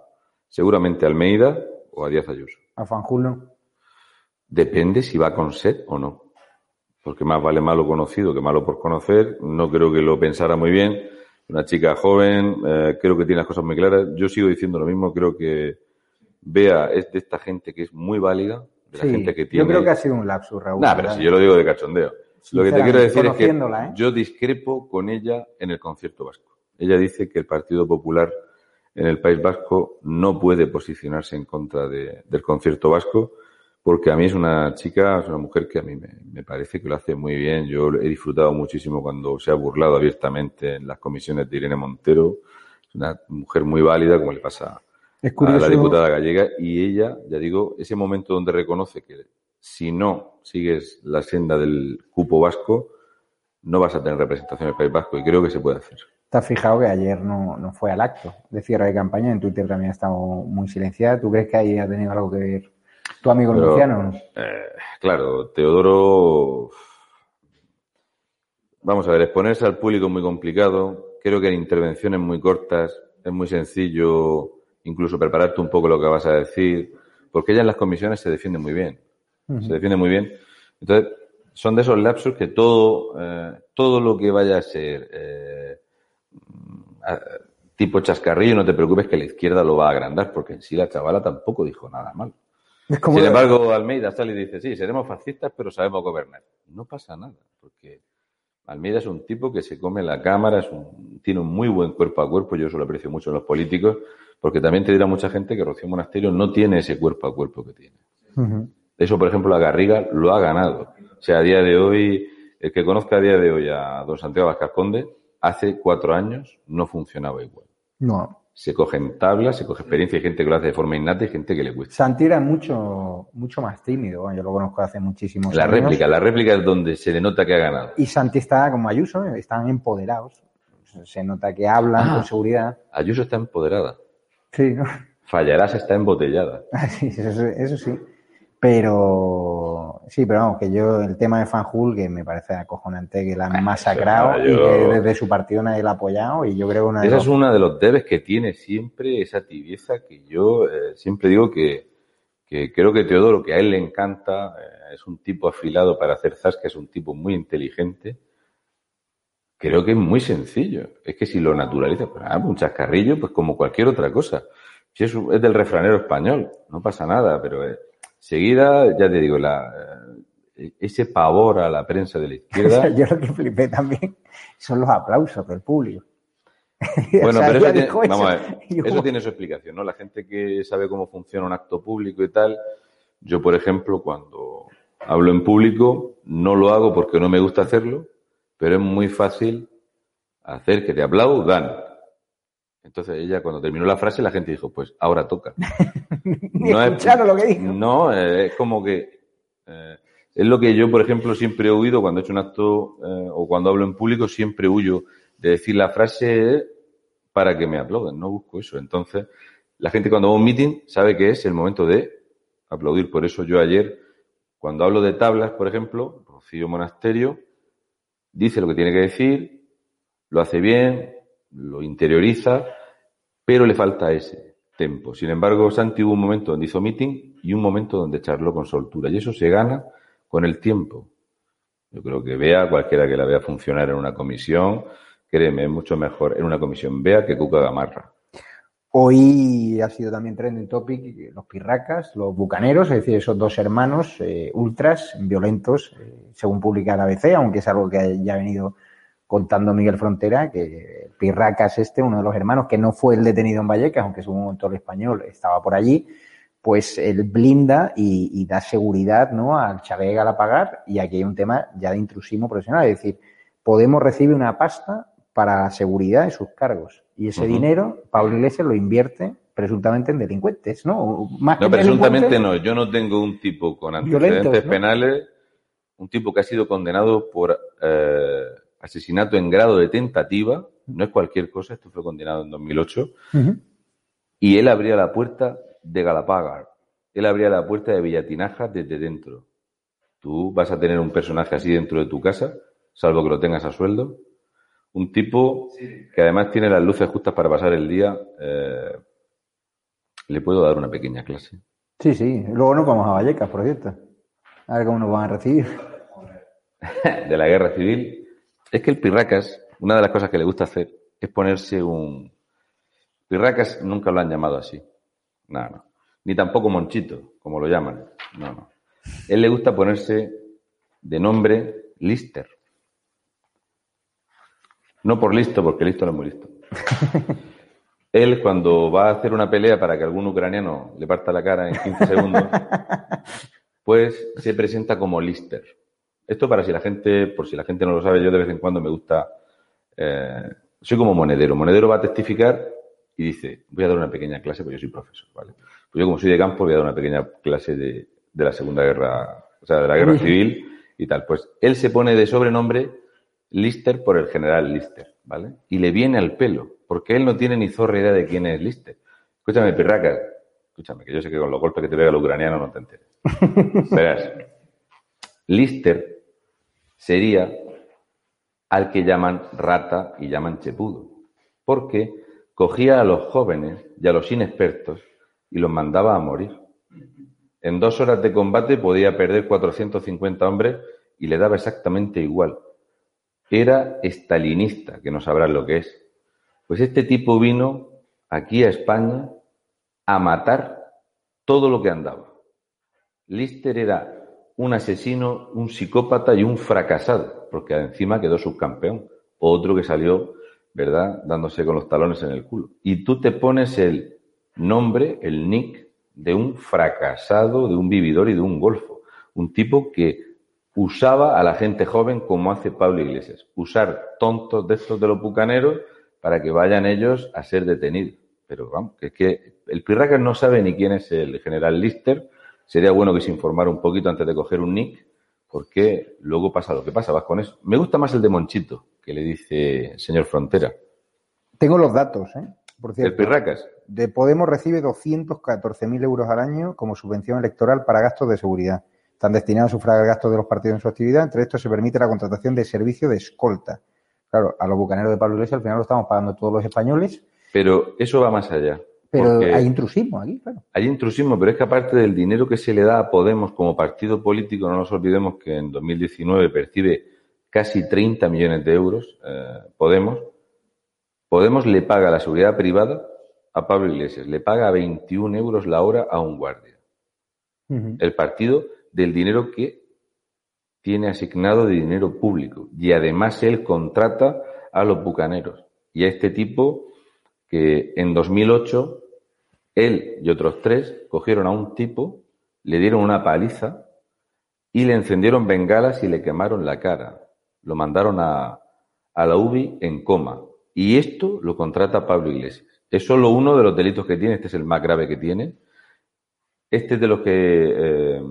Seguramente Almeida o a Díaz Ayuso. ¿A Fanjul Depende si va con sed o no. Porque más vale malo conocido que malo por conocer. No creo que lo pensara muy bien. Una chica joven, eh, creo que tiene las cosas muy claras. Yo sigo diciendo lo mismo. Creo que Vea es de esta gente que es muy válida. De la gente que tiene... Yo creo que ha sido un lapsus, Raúl. No, pero si yo lo digo de cachondeo. Lo que te quiero decir es que ¿eh? yo discrepo con ella en el concierto vasco. Ella dice que el Partido Popular en el País Vasco no puede posicionarse en contra del concierto vasco porque a mí es una chica, es una mujer que a mí me, parece que lo hace muy bien. Yo he disfrutado muchísimo cuando se ha burlado abiertamente en las comisiones de Irene Montero. Es una mujer muy válida, como le pasa a la diputada gallega. Y ella, ya digo, ese momento donde reconoce que si no sigues la senda del cupo vasco, no vas a tener representación en el País Vasco. Y creo que se puede hacer. Te has fijado que ayer no, no, fue al acto de cierre de campaña, en Twitter también ha estado muy silenciada. ¿Tú crees que ahí ha tenido algo que ver tu amigo Luciano? Eh, claro, Teodoro. Vamos a ver, exponerse al público es muy complicado. Creo que en intervenciones muy cortas es muy sencillo incluso prepararte un poco lo que vas a decir, porque ella en las comisiones se defiende muy bien. Se defiende muy bien. Entonces, son de esos lapsos que todo, eh, todo lo que vaya a ser eh, tipo chascarrillo, no te preocupes que la izquierda lo va a agrandar, porque en sí la chavala tampoco dijo nada mal. Sin embargo, Almeida sale y dice, sí, seremos fascistas, pero sabemos gobernar. No pasa nada, porque Almeida es un tipo que se come la cámara, es un, tiene un muy buen cuerpo a cuerpo, yo eso lo aprecio mucho en los políticos, porque también te dirá mucha gente que Rocío Monasterio no tiene ese cuerpo a cuerpo que tiene. Eso, por ejemplo, la Garriga lo ha ganado. O sea, a día de hoy, el que conozca a día de hoy a don Santiago Vázquez Conde, hace cuatro años no funcionaba igual. No. Se cogen tablas, se coge experiencia, hay gente que lo hace de forma innata y gente que le cuesta. Santi era mucho, mucho más tímido, yo lo conozco hace muchísimos la años. La réplica, la réplica es donde se denota que ha ganado. Y Santi está como Ayuso, están empoderados. Se nota que hablan Ah. con seguridad. Ayuso está empoderada. Sí, ¿no? Fallarás está embotellada. (laughs) Sí, eso, eso sí. Pero sí, pero vamos, que yo el tema de Fanjul, que me parece acojonante que la han masacrado y que desde su partido nadie la ha apoyado y yo creo una de Esa los- es una de los debes que tiene siempre esa tibieza que yo eh, siempre digo que, que creo que Teodoro, que a él le encanta, eh, es un tipo afilado para hacer zasca, es un tipo muy inteligente. Creo que es muy sencillo. Es que si lo naturaliza, pues, ah, un chascarrillo, pues como cualquier otra cosa. Si es, es del refranero español, no pasa nada, pero eh, seguida, ya te digo, la, eh, ese pavor a la prensa de la izquierda. (laughs) yo lo que flipé también son los aplausos del público. (laughs) Bueno, O sea, pero eso tiene, dijo eso, vamos a ver, yo eso tiene su explicación, ¿no? La gente que sabe cómo funciona un acto público y tal, yo, por ejemplo, cuando hablo en público, no lo hago porque no me gusta hacerlo, pero es muy fácil hacer que te aplaudan. Entonces ella, cuando terminó la frase, la gente dijo, pues ahora toca. (laughs) Ni es- escucharon lo que dijo. No, eh, es como que eh, es lo que yo, por ejemplo, siempre he huido cuando he hecho un acto eh, o cuando hablo en público, siempre huyo de decir la frase para que me aplaudan, no busco eso. Entonces, la gente cuando va a un meeting sabe que es el momento de aplaudir. Por eso yo ayer, cuando hablo de tablas, por ejemplo, Rocío Monasterio dice lo que tiene que decir, lo hace bien, lo interioriza, pero le falta ese tempo. Sin embargo, Santi hubo un momento donde hizo meeting y un momento donde charló con soltura. Y eso se gana con el tiempo. Yo creo que vea, cualquiera que la vea funcionar en una comisión, créeme, es mucho mejor en una comisión vea que Cuca Gamarra. Hoy ha sido también trending topic los pirracas, los bucaneros, es decir, esos dos hermanos eh, ultras violentos, eh, según publica la ABC, aunque es algo que ya ha venido contando Miguel Frontera, que Pirracas este, uno de los hermanos, que no fue el detenido en Vallecas, aunque según un el español estaba por allí, pues él blinda y, y da seguridad ¿no? al Chavega al pagar y aquí hay un tema ya de intrusismo profesional, es decir, Podemos recibe una pasta para la seguridad de sus cargos y ese dinero Pablo Iglesias lo invierte presuntamente en delincuentes, ¿no? Más No, presuntamente no. Yo no tengo un tipo con antecedentes penales, un tipo que ha sido condenado por eh, asesinato en grado de tentativa. No es cualquier cosa, esto fue condenado en 2008. Ujú. Y él abría la puerta de Galapagar. Él abría la puerta de Villatinaja desde dentro. Tú vas a tener un personaje así dentro de tu casa, salvo que lo tengas a sueldo. Un tipo que además tiene las luces justas para pasar el día. eh, le puedo dar una pequeña clase. Sí, sí. Luego nos vamos a Vallecas, por cierto. A ver cómo nos van a recibir. (laughs) de la guerra civil es que el Pirracas, una de las cosas que le gusta hacer es ponerse un... Pirracas nunca lo han llamado así. No, no. Ni tampoco Monchito, como lo llaman. No, no. Él le gusta ponerse de nombre Lister. No por listo, porque listo no es muy listo. (laughs) Él, cuando va a hacer una pelea para que algún ucraniano le parta la cara en 15 segundos, (laughs) pues se presenta como Lister. Esto para si la gente, por si la gente no lo sabe, yo de vez en cuando me gusta, eh, soy como monedero. Monedero va a testificar y dice, voy a dar una pequeña clase, porque yo soy profesor, ¿vale? Pues yo como soy de campo voy a dar una pequeña clase de, de la Segunda Guerra, o sea, de la Guerra. Civil y tal. Pues él se pone de sobrenombre Lister por el general Lister, ¿vale? Y le viene al pelo, porque él no tiene ni zorra idea de quién es Lister. Escúchame, pirraca, escúchame, que yo sé que con los golpes que te pega el ucraniano no te enteres. (laughs) Verás, Lister sería al que llaman rata y llaman chepudo, porque cogía a los jóvenes y a los inexpertos y los mandaba a morir. En dos horas de combate podía perder 450 hombres y le daba exactamente igual. Era estalinista, que no sabrás lo que es. Pues este tipo vino aquí a España a matar todo lo que andaba. Lister era un asesino, un psicópata y un fracasado, porque encima quedó subcampeón. Otro que salió, ¿verdad?, dándose con los talones en el culo. Y tú te pones el nombre, el nick, de un fracasado, de un vividor y de un golfo. Un tipo que usaba a la gente joven como hace Pablo Iglesias. Usar tontos de estos de los bucaneros para que vayan ellos a ser detenidos. Pero vamos, que es que el Pirracas no sabe ni quién es el general Lister. Sería bueno que se informara un poquito antes de coger un nick, porque luego pasa lo que pasa, vas con eso. Me gusta más el de Monchito, que le dice señor Frontera. Tengo los datos, ¿eh? Por cierto, ¿El Pirracas? De Podemos recibe 214.000 euros al año como subvención electoral para gastos de seguridad. Están destinados a sufragar gastos de los partidos en su actividad. Entre estos se permite la contratación de servicio de escolta. Claro, a los bucaneros de Pablo Iglesias al final lo estamos pagando todos los españoles. Pero eso va más allá. Pero hay intrusismo aquí, claro. Hay intrusismo, pero es que aparte del dinero que se le da a Podemos como partido político, no nos olvidemos que en 2019 percibe casi 30 millones de euros eh, Podemos. Podemos le paga la seguridad privada a Pablo Iglesias, le paga 21 euros la hora a un guardia. El partido del dinero que tiene asignado de dinero público. Y además él contrata a los bucaneros. Y a este tipo que en 2008 él y otros tres cogieron a un tipo, le dieron una paliza y le encendieron bengalas y le quemaron la cara. Lo mandaron a, a la UBI en coma. Y esto lo contrata Pablo Iglesias. Es solo uno de los delitos que tiene, este es el más grave que tiene. Este es de los que eh,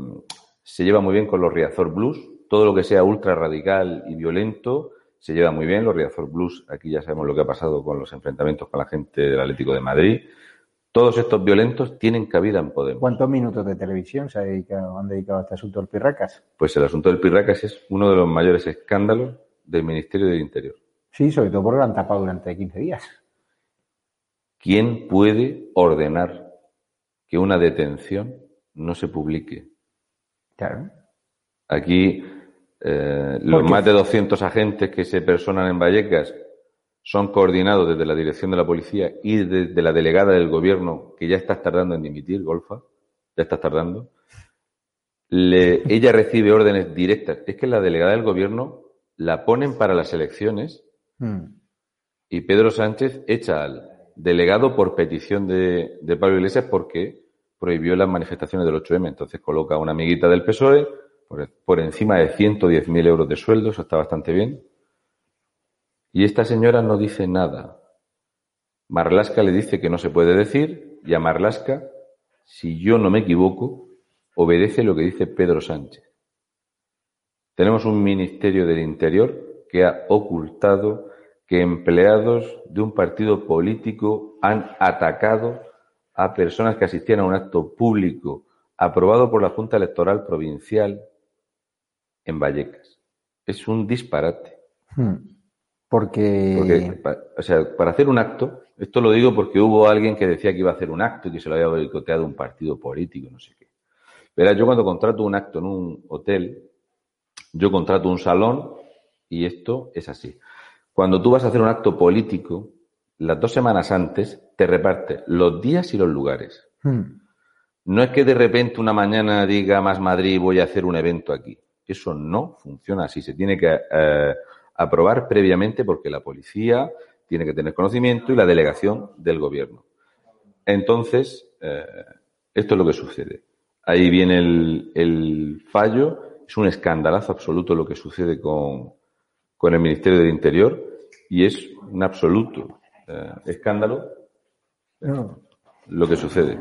se lleva muy bien con los Riazor Blues. Todo lo que sea ultra radical y violento se lleva muy bien. Los Riazor Blues, aquí ya sabemos lo que ha pasado con los enfrentamientos con la gente del Atlético de Madrid. Todos estos violentos tienen cabida en Podemos. ¿Cuántos minutos de televisión se ha dedicado, han dedicado a este asunto del Pirracas? Pues el asunto del Pirracas es uno de los mayores escándalos del Ministerio del Interior. Sí, sobre todo porque lo han tapado durante 15 días. ¿Quién puede ordenar que una detención no se publique? Aquí eh, los más de 200 agentes que se personan en Vallecas son coordinados desde la dirección de la policía y desde la delegada del gobierno, que ya está tardando en dimitir, Golfa, ya está tardando. ella recibe órdenes directas. Es que la delegada del gobierno la ponen para las elecciones hmm. y Pedro Sánchez echa al delegado por petición de, de Pablo Iglesias porque prohibió las manifestaciones del 8M. Entonces coloca a una amiguita del PSOE por, encima de 110.000 euros de sueldo, eso está bastante bien. Y esta señora no dice nada. Marlasca le dice que no se puede decir y a Marlasca, si yo no me equivoco, obedece lo que dice Pedro Sánchez. Tenemos un Ministerio del Interior que ha ocultado que empleados de un partido político han atacado a personas que asistían a un acto público aprobado por la Junta Electoral Provincial en Vallecas. Es un disparate. Hmm. Porque... o sea, para hacer un acto, esto lo digo porque hubo alguien que decía que iba a hacer un acto y que se lo había boicoteado un partido político, no sé qué. Verá, yo cuando contrato un acto en un hotel, yo contrato un salón y esto es así. Cuando tú vas a hacer un acto político, las dos semanas antes te reparte los días y los lugares. Hmm. No es que de repente una mañana diga más Madrid voy a hacer un evento aquí. Eso no funciona así. Se tiene que eh, aprobar previamente porque la policía tiene que tener conocimiento y la delegación del gobierno. Entonces, eh, esto es lo que sucede. Ahí viene el, el, fallo. Es un escandalazo absoluto lo que sucede con, con el Ministerio del Interior y es un absoluto eh, escándalo lo que sucede.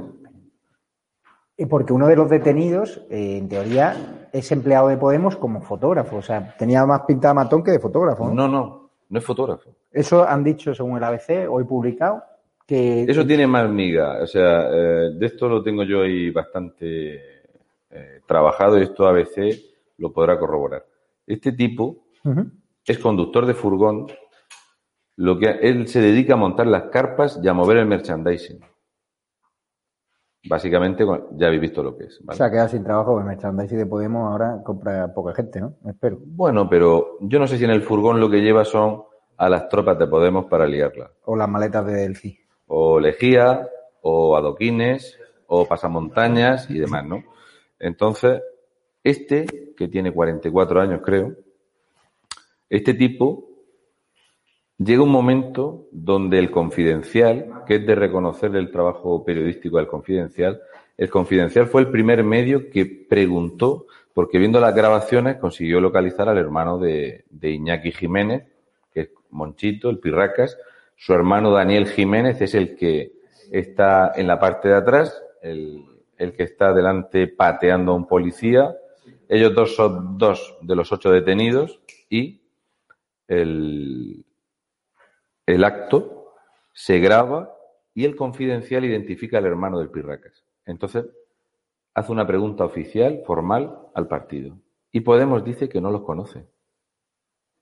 Porque uno de los detenidos, eh, en teoría, es empleado de Podemos como fotógrafo. O sea, tenía más pinta de matón que de fotógrafo. No, no, no, es fotógrafo. Eso han dicho, según el ABC, hoy publicado, que... Eso tiene más miga. O sea, eh, de esto lo tengo yo ahí bastante trabajado y esto ABC lo podrá corroborar. Este tipo es conductor de furgón lo que él se dedica a montar las carpas y a mover el merchandising. Básicamente, ya habéis visto lo que es. O sea, queda sin trabajo el merchandising de Podemos ahora compra poca gente, ¿no? Espero. Bueno, pero yo no sé si en el furgón lo que lleva son a las tropas de Podemos para liarla. O las maletas de Delphi. O lejía, o adoquines, o pasamontañas y demás, ¿no? Entonces, este, que tiene 44 años creo, este tipo llega un momento donde el confidencial, que es de reconocer el trabajo periodístico del confidencial, el confidencial fue el primer medio que preguntó, porque viendo las grabaciones consiguió localizar al hermano de, de Iñaki Jiménez, que es Monchito, el Pirracas, su hermano Daniel Jiménez es el que está en la parte de atrás, el, el que está delante pateando a un policía. Ellos dos son dos de los ocho detenidos y el, el acto se graba y el confidencial identifica al hermano del Pirracas. Entonces, hace una pregunta oficial, formal, al partido. Y Podemos dice que no los conoce.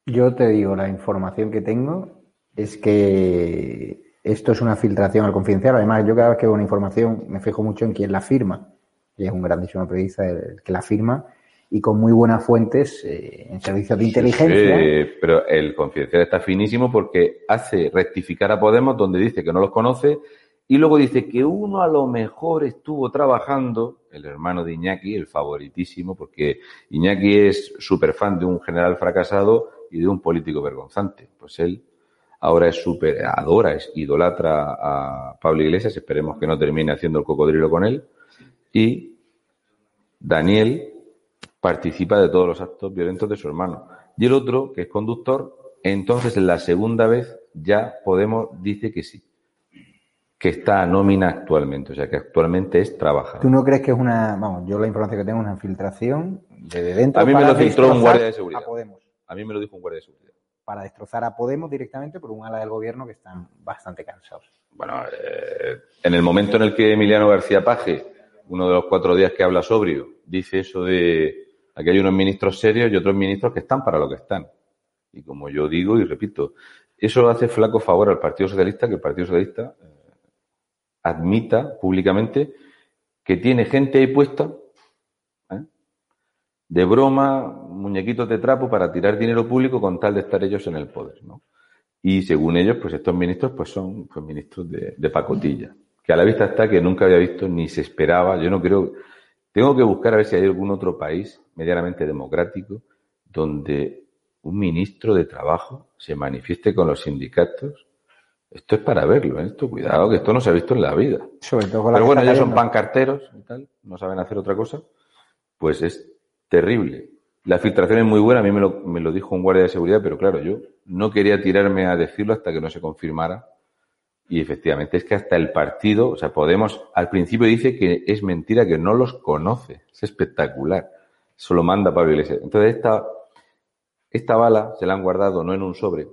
Yo te digo, la información que tengo es que esto es una filtración al confidencial. Además, yo cada vez que veo una información me fijo mucho en quién la firma. Y es un grandísimo periodista el que la firma y con muy buenas fuentes eh, en servicios de inteligencia. Sí, pero el confidencial está finísimo porque hace rectificar a Podemos donde dice que no los conoce y luego dice que uno a lo mejor estuvo trabajando, el hermano de Iñaki, el favoritísimo, porque Iñaki es súper fan de un general fracasado y de un político vergonzante. Pues él ahora es súper, adora, es idolatra a Pablo Iglesias, esperemos que no termine haciendo el cocodrilo con él. Y Daniel participa de todos los actos violentos de su hermano. Y el otro, que es conductor, entonces en la segunda vez ya Podemos dice que sí que está a nómina actualmente, o sea que actualmente es trabajador. ¿Tú no crees que es una, vamos, yo la información que tengo es una infiltración de dentro? A mí me lo filtró un guardia de seguridad. A, a mí me lo dijo un guardia de seguridad. Para destrozar a Podemos directamente por un ala del gobierno que están bastante cansados. Bueno, eh, en el momento en el que Emiliano García Paje, uno de los cuatro días que habla sobrio, dice eso de aquí hay unos ministros serios y otros ministros que están para lo que están. Y como yo digo y repito, eso hace flaco favor al Partido Socialista, que el Partido Socialista admita públicamente que tiene gente ahí puesta ¿eh? de broma, muñequitos de trapo para tirar dinero público con tal de estar ellos en el poder, ¿no? Y según ellos, pues estos ministros pues son pues, ministros de, de pacotilla, que a la vista está que nunca había visto ni se esperaba. Yo no creo, tengo que buscar a ver si hay algún otro país medianamente democrático donde un ministro de trabajo se manifieste con los sindicatos esto es para verlo, ¿eh? esto cuidado, que esto no se ha visto en la vida. Pero bueno, ya son pancarteros y tal, no saben hacer otra cosa. Pues es terrible. La filtración es muy buena, a mí me lo, me lo dijo un guardia de seguridad, pero claro, yo no quería tirarme a decirlo hasta que no se confirmara. Y efectivamente es que hasta el partido, o sea, Podemos, al principio dice que es mentira, que no los conoce. Es espectacular. Solo manda Pablo Iglesias. Entonces esta, esta bala se la han guardado no en un sobre,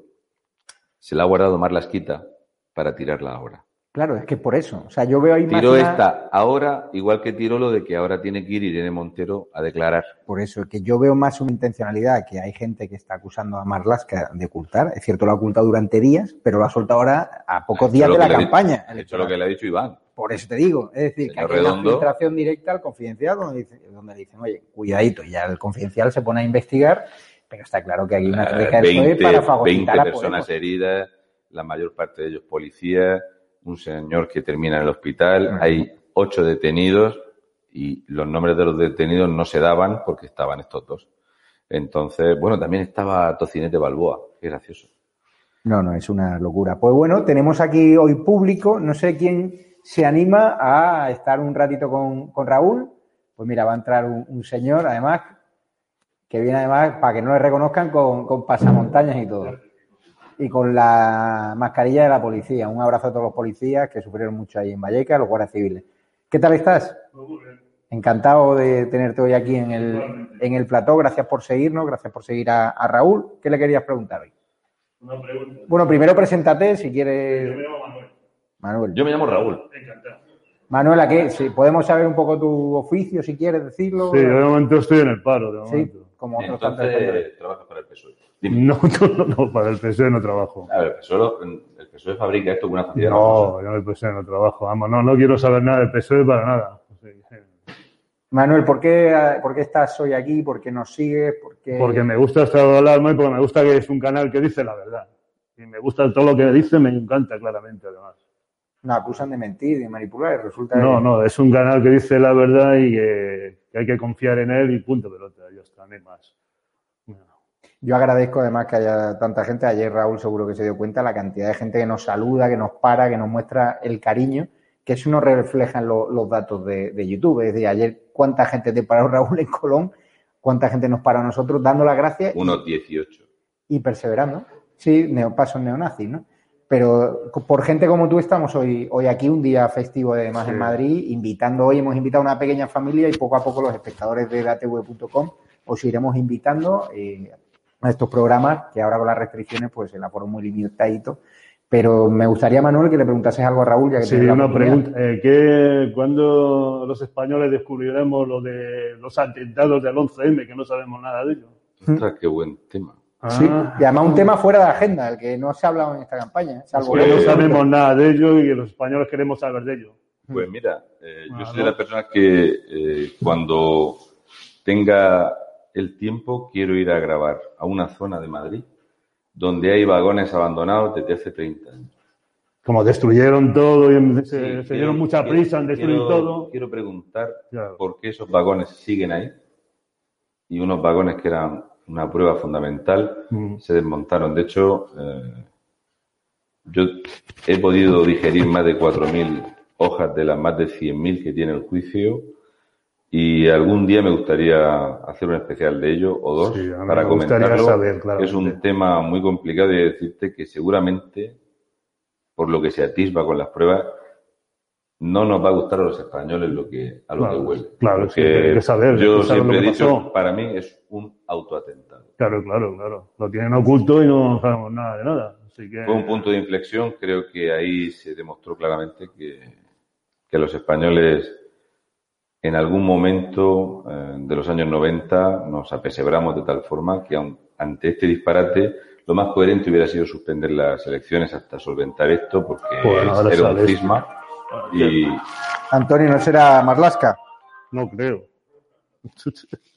se la ha guardado Marlasquita para tirarla ahora. Claro, es que por eso. O sea, yo veo ahí Tiró esta ahora, igual que tiró lo de que ahora tiene que ir Irene Montero a declarar. Por eso, es que yo veo más una intencionalidad, que hay gente que está acusando a Marlaska de ocultar. Es cierto, lo ha ocultado durante días, pero lo ha soltado ahora a pocos días de la campaña. Ha hecho lo que le ha dicho Iván. Por eso te digo. Es decir, que hay una filtración directa al confidencial donde, donde dicen, oye, cuidadito, ya el confidencial se pone a investigar pero está claro que hay una estrategia de para fagocitar 20 personas heridas, la mayor parte de ellos policías, un señor que termina en el hospital, hay ocho detenidos y los nombres de los detenidos no se daban porque estaban estos dos. Entonces, bueno, también estaba Tocinete Balboa, qué gracioso. No, no, es una locura. Pues bueno, tenemos aquí hoy público, no sé quién se anima a estar un ratito con, con Raúl. Pues mira, va a entrar un, un señor, además, que viene además para que no le reconozcan con, pasamontañas y todo. Y con la mascarilla de la policía. Un abrazo a todos los policías que sufrieron mucho ahí en Valleca, los guardias civiles. ¿Qué tal estás? Encantado de tenerte hoy aquí en el, en el plató. Gracias por seguirnos, gracias por seguir a, Raúl. ¿Qué le querías preguntar hoy? Una pregunta. Bueno, primero preséntate si quieres. Yo me llamo Manuel. Manuel. Yo me llamo Raúl. Encantado. Manuela, ¿qué? Si podemos saber un poco tu oficio, si quieres decirlo. Sí, de momento estoy en el paro. De momento. Sí como otros Entonces, trabajas para el PSOE. (laughs) No, no, no, para el PSOE no trabajo. A ver, solo el PSOE fabrica esto con una facilidad. No, yo en el PSOE no trabajo. Vamos, no, no quiero saber nada del PSOE para nada. Manuel, ¿por qué, ¿por qué estás hoy aquí? ¿Por qué nos sigues? ¿Por qué... Porque me gusta estar alarma y porque me gusta que es un canal que dice la verdad. Y me gusta todo lo que dice, me encanta claramente, además. No, acusan de mentir, de manipular, resulta No, que- no, es un canal que dice la verdad y que, que hay que confiar en él y punto pelota, ya está, no hay más. Yo agradezco además que haya tanta gente. Ayer Raúl seguro que se dio cuenta la cantidad de gente que nos saluda, que nos para, que nos muestra el cariño, que eso no refleja en lo- los datos de, de YouTube. Es decir, ayer cuánta gente te paró (laughs) Raúl en Colón, cuánta gente nos paró a nosotros dando las gracias y- Unos 18. y perseverando. Sí, neopasos neonazis, ¿no? Pero por gente como tú estamos hoy, hoy aquí, un día festivo además Sí. en Madrid, invitando hoy, hemos invitado a una pequeña familia y poco a poco los espectadores de datv.com os iremos invitando eh, a estos programas que ahora con las restricciones pues el aforo muy limitadito. Pero me gustaría, Manuel, que le preguntases algo a Raúl, ya que Sí, una pregunta. Eh, ¿qué, ¿Cuándo los españoles descubriremos lo de los atentados del 11M, que no sabemos nada de ello? Ostras, qué buen tema. Sí, Ah, y además un tema fuera de agenda, el que no se ha hablado en esta campaña, salvo que no Pues- sabemos nada de ello y los españoles queremos saber de ello. Pues mira, eh, yo Ah, soy ¿no? de las personas que eh, cuando tenga el tiempo quiero ir a grabar a una zona de Madrid donde hay vagones abandonados desde hace 30 años. Como destruyeron todo y se, Sí, se quiero- dieron mucha quiero- prisa en destruir quiero- todo. Quiero preguntar Claro. por qué esos vagones siguen ahí y unos vagones que eran una prueba fundamental Mm. se desmontaron. De hecho, eh, yo he podido digerir más de 4.000 hojas de las más de 100.000 que tiene el juicio y algún día me gustaría hacer un especial de ello o dos Sí, para comentarlo. saber, es un tema muy complicado y decirte que seguramente, por lo que se atisba con las pruebas, no nos va a gustar a los españoles lo que, a lo Claro, que huele. claro, sí, hay que saber, yo lo siempre he dicho, pasó. para mí es un autoatentado. Claro, claro, claro. Lo tienen oculto y no sabemos nada de nada. Así que... Fue un punto de inflexión, creo que ahí se demostró claramente que, que los españoles en algún momento eh, de los años 90 nos apesebramos de tal forma que aun ante este disparate lo más coherente hubiera sido suspender las elecciones hasta solventar esto porque Bueno, era un cisma y Antonio, ¿no será Marlasca? No creo. (laughs)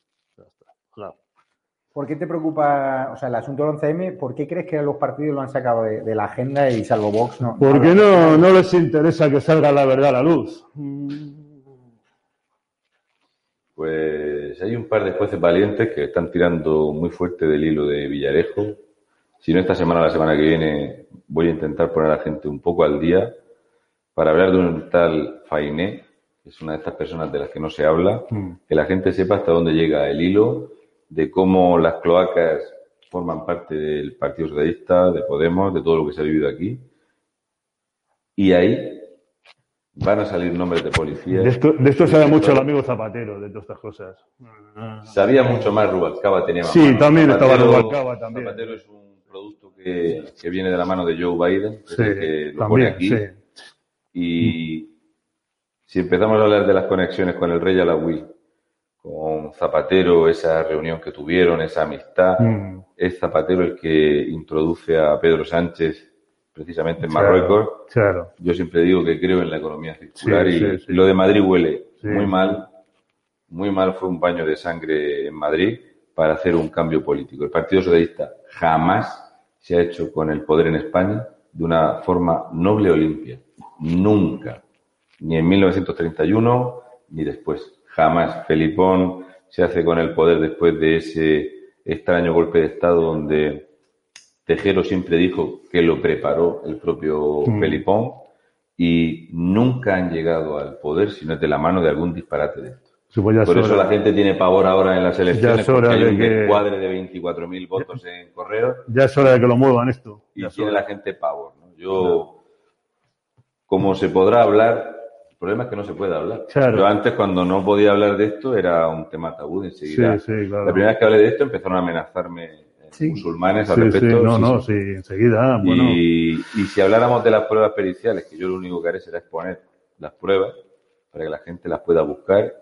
¿Por qué te preocupa, o sea, el asunto del 11M, por qué crees que los partidos lo han sacado de, de la agenda y salvo Vox no? ¿Por qué no, no les interesa que salga la verdad a la luz? Pues hay un par de jueces valientes que están tirando muy fuerte del hilo de Villarejo. Si no esta semana, la semana que viene, voy a intentar poner a la gente un poco al día para hablar de un tal Fainé, que es una de estas personas de las que no se habla, Mm. que la gente sepa hasta dónde llega el hilo, de cómo las cloacas forman parte del Partido Socialista, de Podemos, de todo lo que se ha vivido aquí. Y ahí van a salir nombres de policías. De esto, de esto sabe mucho el amigo Zapatero, de todas estas cosas. Sabía mucho más Rubalcaba, tenía más Sí, mano. también estaba Rubalcaba también. Zapatero es un producto que, que viene de la mano de Joe Biden, Sí, el que lo pone aquí. sí. Y si empezamos a hablar de las conexiones con el rey Alawi, con Zapatero, esa reunión que tuvieron, esa amistad, Mm. es Zapatero el que introduce a Pedro Sánchez precisamente en Marruecos. Claro. Yo siempre digo que creo en la economía circular Sí, y sí, sí. lo de Madrid huele muy mal. Muy mal fue un baño de sangre en Madrid para hacer un cambio político. El Partido Socialista jamás se ha hecho con el poder en España de una forma noble o limpia. Nunca. Ni en 1931 ni después. Jamás. Felipón se hace con el poder después de ese extraño golpe de Estado donde Tejero siempre dijo que lo preparó el propio Mm. Felipón y nunca han llegado al poder si no es de la mano de algún disparate de esto. Pues ya Por es eso hora. la gente tiene pavor ahora en las elecciones es hora porque hay de un que- descuadre de 24.000 votos en correo Ya es hora de que lo muevan esto. y Ya tiene la gente pavor. ¿no? Yo, como se podrá hablar, el problema es que no se puede hablar. Claro. Yo antes cuando no podía hablar de esto era un tema tabú enseguida. Sí, sí, claro. La primera vez que hablé de esto empezaron a amenazarme eh, Sí. musulmanes al Sí, sí, respecto. no, Sí, no, sí. sí, enseguida, bueno. Y, y si habláramos de las pruebas periciales, que yo lo único que haré será exponer las pruebas para que la gente las pueda buscar,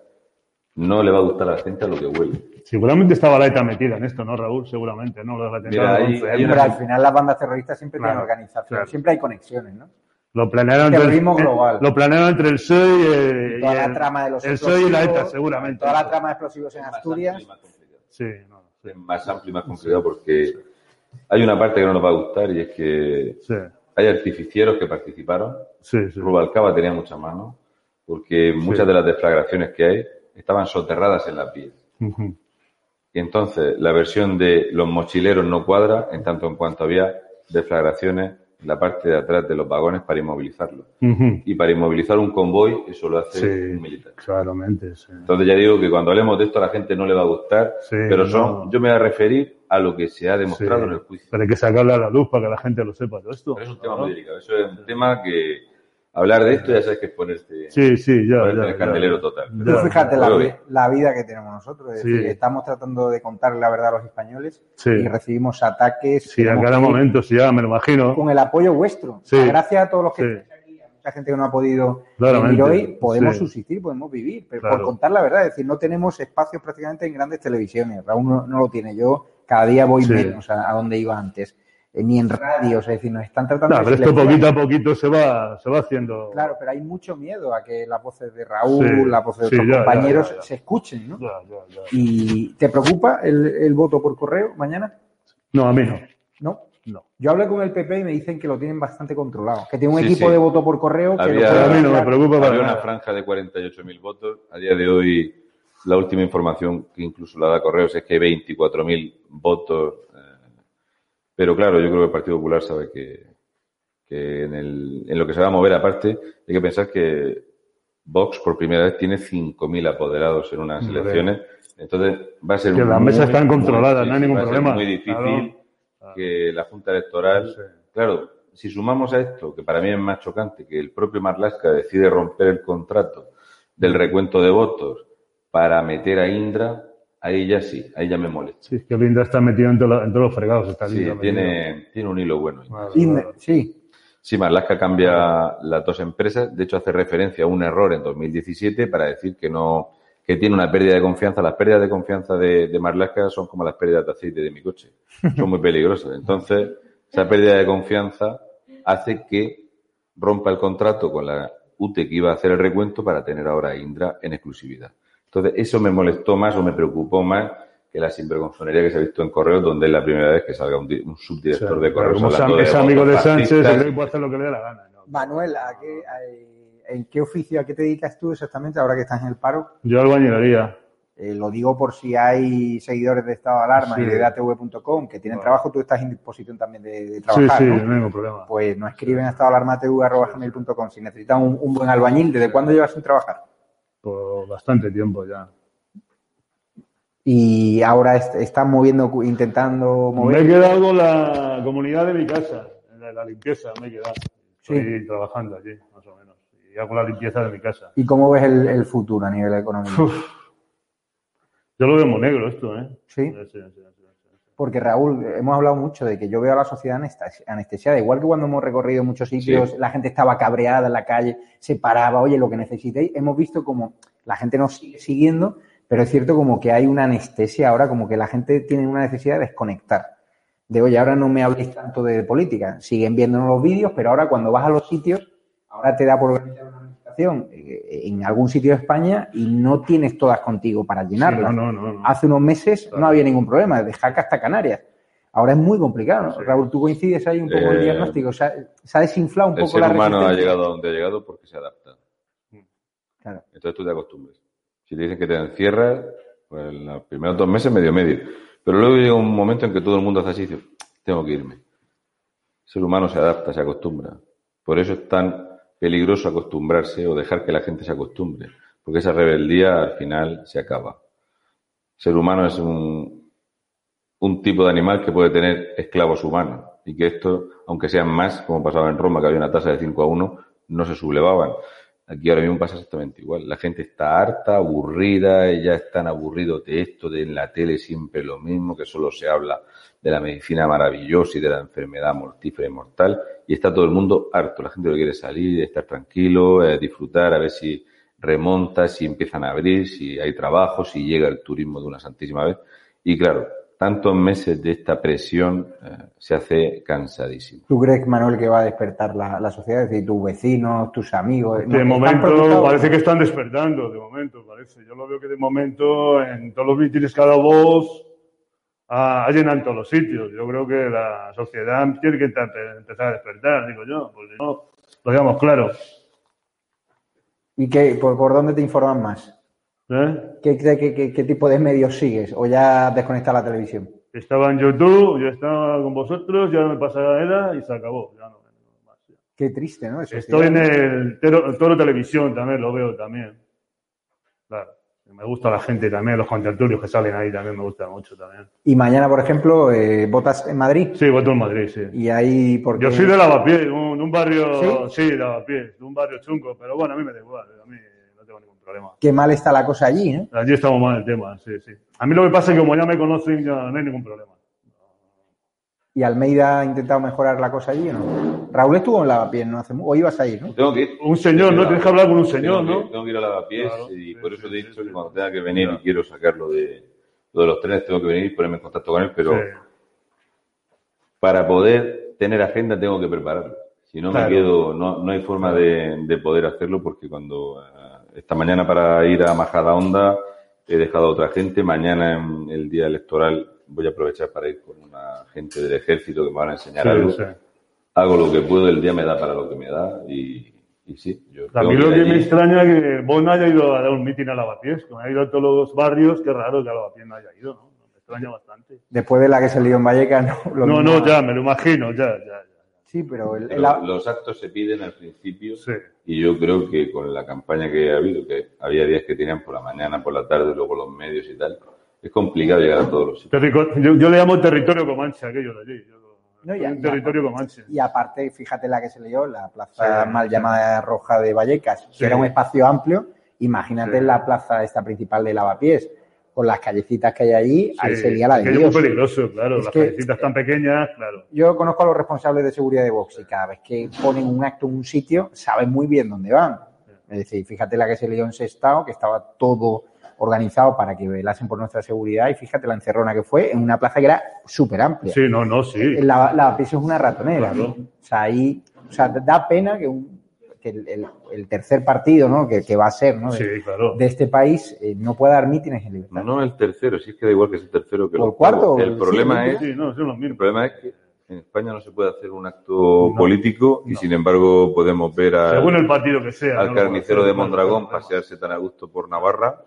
no le va a gustar a la gente a lo que huele. Seguramente estaba la ETA metida en esto, ¿no, Raúl? Seguramente, ¿no? Del ahí- 11M. hay Pero una- al final las bandas terroristas siempre Claro, tienen organización, claro. siempre hay conexiones, ¿no? Lo planearon entre, Terrorismo el- global. lo planearon entre el PSOE y, eh, Toda y la el, trama de los el PSOE y la ETA, seguramente. Toda la trama de explosivos en Asturias. y. Sí, no, sí. Es más amplio y más complicado porque Hay una parte que no nos va a gustar y es que Sí, hay artificieros que participaron. sí, sí. Rubalcaba tenía muchas manos, porque muchas de las deflagraciones que hay estaban soterradas en la piel. Y entonces la versión de los mochileros no cuadra en tanto en cuanto había deflagraciones en la parte de atrás de los vagones para inmovilizarlos. Y para inmovilizar un convoy eso lo hace Sí, un militar. claramente, sí. Entonces ya digo que cuando hablemos de esto a la gente no le va a gustar, Sí, pero son, no. yo me voy a referir a lo que se ha demostrado en el juicio. Pero hay que sacarle a la luz para que la gente lo sepa todo esto. Pero es un tema ¿no? muy delicado. Eso es un tema que hablar de esto ya sabes que es ponerte, Sí, sí, ya, ponerte ya, en el ya. candelero total. Ya. Tú fíjate la, Pero vida que tenemos nosotros. Es Sí. decir, estamos tratando de contar la verdad a los españoles Sí. y recibimos ataques. Sí, tenemos cada momento, sí, ya me lo imagino. Con el apoyo vuestro. Sí. Gracias a todos los que Sí. estáis aquí, a mucha gente que no ha podido Claramente, venir hoy, podemos sí. subsistir, podemos vivir, pero Claro. por contar la verdad. Es decir, no tenemos espacios prácticamente en grandes televisiones. Raúl no, no lo tiene. Yo cada día voy Sí. menos a, a donde iba antes. Eh, ni en radios, es decir, nos están tratando No, de pero esto poquito a poquito se va, se va haciendo. Claro, pero hay mucho miedo a que las voces de Raúl, Sí, las voces de sí, otros ya, compañeros ya, ya. se escuchen, ¿no? Ya, ya, ya. ¿Y te preocupa el, el voto por correo mañana? No, a mí no. No. No. Yo hablé con el PP y me dicen que lo tienen bastante controlado, que tiene un Sí, equipo sí. de voto por correo que Había- lo A mí no me preocupa para Había una nada. franja de 48.000 votos. A día de hoy, la última información que incluso la da Correos es que hay 24.000 votos. Pero claro, yo creo que el Partido Popular sabe que, que en, el- en lo que se va a mover, aparte, hay que pensar que Vox por primera vez tiene 5.000 apoderados en unas Hombre. elecciones. Entonces va a ser Que las mesas están controladas, no hay ningún va a ser problema. muy difícil Claro. que la Junta Electoral Sí. Claro, si sumamos a esto, que para mí es más chocante, que el propio Marlaska decide romper el contrato del recuento de votos para meter a Indra, ahí ya sí, ahí ya me molesta. Sí, es que Linda está metido en, todo- en todos los fregados. Está Sí, Linda metido. tiene, tiene un hilo bueno. Vale, Sí, vale. sí, Sí, Marlaska cambia las dos empresas, de hecho hace referencia a un error en 2017 para decir que no que tiene una pérdida de confianza. Las pérdidas de confianza de, de Marlaska son como las pérdidas de aceite de mi coche. Son muy peligrosas. Entonces, esa pérdida de confianza hace que rompa el contrato con la UTE que iba a hacer el recuento para tener ahora a Indra en exclusividad. Entonces, eso me molestó más o me preocupó más que la sinvergonzonería que se ha visto en Correos, donde es la primera vez que salga un, O subdirector sea, de Correos como hablando Sam- es de amigo de Sánchez, que puede hacer lo que le dé la gana. ¿no? Manuel, ¿a qué, a- ¿en qué oficio, a qué te dedicas tú exactamente ahora que estás en el paro? Yo albañilería. Eh, lo digo por si hay seguidores de Estado de Alarma Sí. y de datv.com que tienen Vale. trabajo, tú estás en disposición también de, de Sí, trabajar, sí, ¿no? no hay ningún problema. Pues nos escriben a estadoalarmatv.com si necesitan un, un buen albañil. ¿Desde cuándo llevas sin trabajar? Por bastante tiempo ya. Y ahora est- están moviendo, intentando Me mover. he quedado con la comunidad de mi casa, la, la limpieza, me he quedado. Estoy trabajando allí, más o menos. Y hago la limpieza de mi casa. ¿Y cómo ves el, el futuro a nivel económico? Yo lo veo muy negro esto, ¿eh? Sí, sí, sí. Porque Raúl, hemos hablado mucho de que yo veo a la sociedad anestesi- anestesiada, igual que cuando hemos recorrido muchos sitios, Sí. la gente estaba cabreada en la calle, se paraba, oye, lo que necesitéis, hemos visto como la gente nos sigue siguiendo, pero es cierto como que hay una anestesia ahora, como que la gente tiene una necesidad de desconectar. De, oye, ahora no me habléis tanto de política, siguen viéndonos los vídeos, pero ahora cuando vas a los sitios, ahora te da por organizar una eh, en algún sitio de España y no tienes todas contigo para llenarlas Sí, no, no, no, no. hace unos meses no había ningún problema, de Jaca hasta Canarias. Ahora es muy complicado. ¿no? Sí. Raúl, tú coincides ahí un poco el Eh, diagnóstico. Se ha, se ha desinflado un El poco ser la humano ha llegado a donde ha llegado porque se adapta. Claro. Entonces tú te acostumbras. Si te dicen que te encierras, pues en los primeros dos meses medio medio. Pero luego llega un momento en que todo el mundo hace así tengo que irme. El ser humano se adapta, se acostumbra. Por eso es tan peligroso acostumbrarse o dejar que la gente se acostumbre. Porque esa rebeldía al final se acaba. El ser humano es un, un tipo de animal que puede tener esclavos humanos. Y que esto, aunque sean más, como pasaba en Roma, que había una tasa de 5 a 1, no se sublevaban. Aquí ahora mismo pasa exactamente igual. La gente está harta, aburrida, ya están aburridos de esto, de en la tele siempre lo mismo, que solo se habla de la medicina maravillosa y de la enfermedad mortífera y mortal, y está todo el mundo harto. La gente lo quiere salir, estar tranquilo, eh, disfrutar, a ver si remonta, si empiezan a abrir, si hay trabajo, si llega el turismo de una santísima vez. Y claro, tantos meses de esta presión eh, se hace cansadísimo. ¿Tú crees, Manuel, que va a despertar la, la sociedad? Es decir, tus vecinos, tus amigos. De ¿Están momento parece que están despertando, de momento parece. Yo lo veo que de momento en todos los mítines cada voz ha, llenado todos los sitios. Yo creo que la sociedad tiene que empezar a despertar, digo yo, porque no, lo digamos claro. ¿Y qué, por, por dónde te informan más? ¿Eh? ¿Qué, qué, qué, qué tipo de medios sigues? ¿O ya desconectas la televisión? Estaba en YouTube, yo estaba con vosotros, ya me pasaba era y se acabó. Ya no, más, ya. Qué triste, ¿no? Eso, Estoy en el Toro, Toro Televisión también, lo veo también. Claro. Me gusta la gente también, los contertulios que salen ahí también me gusta mucho también. Y mañana, por ejemplo, eh, ¿votas en Madrid? Sí, voto en Madrid, sí. Y ahí, porque... Yo soy de Lavapiés, un, un barrio, sí, de Lavapiés, un barrio chungo, pero bueno, a mí me da igual, a mí no problema. Qué mal está la cosa allí, ¿eh? Allí estamos mal el tema, sí, sí. A mí lo que pasa es que como ya me conocen, ya no hay ningún problema. ¿Y Almeida ha intentado mejorar la cosa allí o no? Raúl estuvo en Lavapiés, ¿no? Hace, o ibas a ir, ¿no? Tengo que ir. Un señor, ¿no? Tienes que hablar con un señor, tengo que, ¿no? Tengo que ir a lavapiés Claro, y sí, por eso sí, te he dicho sí. que cuando tenga que venir y Claro. quiero sacarlo de, lo de los trenes, tengo que venir y ponerme en contacto con él, pero Sí. para poder tener agenda tengo que prepararlo. Si no Claro. me quedo, no, no hay forma de, de poder hacerlo porque cuando eh, esta mañana para ir a Majada Honda he dejado a otra gente, mañana en el día electoral voy a aprovechar para ir con una gente del ejército que me van a enseñar Sí, algo. sí. Hago lo que puedo, el día me da para lo que me da y, y sí. Yo A tengo mí que lo que allí. me extraña es que vos no haya ido a dar un mitin a Lavapiés, como ha ido a todos los barrios, qué raro que a Lavapiés no haya ido, ¿no? Me extraña bastante. Después de la que se lió en Vallecas, no. lo No, mismo- no, ya, me lo imagino, ya, ya. Sí, pero el- Pero la- Los actos se piden al principio Sí. y yo creo que con la campaña que ha habido, que había días que tenían por la mañana, por la tarde, luego los medios y tal, es complicado llegar a todos los sitios. Yo, yo le llamo territorio Comanche, aquello de allí. Yo- No, ya- territorio Comanche. Y aparte, fíjate la que se lió, la plaza Sí, mal sí. llamada Roja de Vallecas, Sí. que era un espacio amplio. Imagínate Sí. la plaza esta principal de Lavapiés, con las callecitas que hay allí, ahí sería la de Dios. es muy peligroso, claro. Es las callecitas tan pequeñas, claro. Yo conozco a los responsables de seguridad de Vox y cada vez que ponen un acto en un sitio, saben muy bien dónde van. Es decir, fíjate la que se lió en Sestao, que estaba todo organizado para que velasen por nuestra seguridad y fíjate la encerrona que fue en una plaza que era súper amplia. Sí, no, no, sí. La, la es una ratonera. Claro. ¿no? O sea, ahí, o sea, da pena que, un- que el, el- el tercer partido, ¿no? Que, que va a ser, ¿no? De, Sí, claro. de este país eh, no pueda dar mítines en libertad. No, no el tercero, si es que da igual que sea el tercero que ¿O el cuarto? El problema sí, es, Sí, no, son los el problema es que en España no se puede hacer un acto No. político y sin embargo podemos ver al, Según el partido que sea. al carnicero de Mondragón pasearse tan a gusto por Navarra.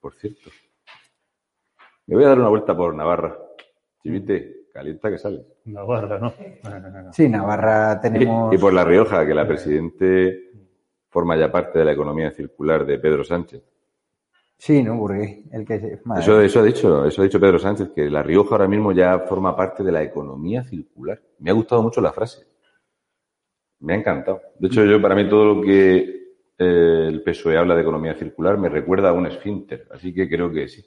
Por cierto, me voy a dar una vuelta por Navarra. Chivite, calienta que sale. Navarra, ¿no? Sí, Navarra tenemos. Y, y por La Rioja, que la Presidente forma ya parte de la economía circular de Pedro Sánchez. Sí, ¿no? Porque el que madre. Eso, eso ha dicho, eso ha dicho Pedro Sánchez, que La Rioja ahora mismo ya forma parte de la economía circular. Me ha gustado mucho la frase. Me ha encantado. De hecho, yo para mí todo lo que eh, el PSOE habla de economía circular me recuerda a un esfínter. Así que creo que sí.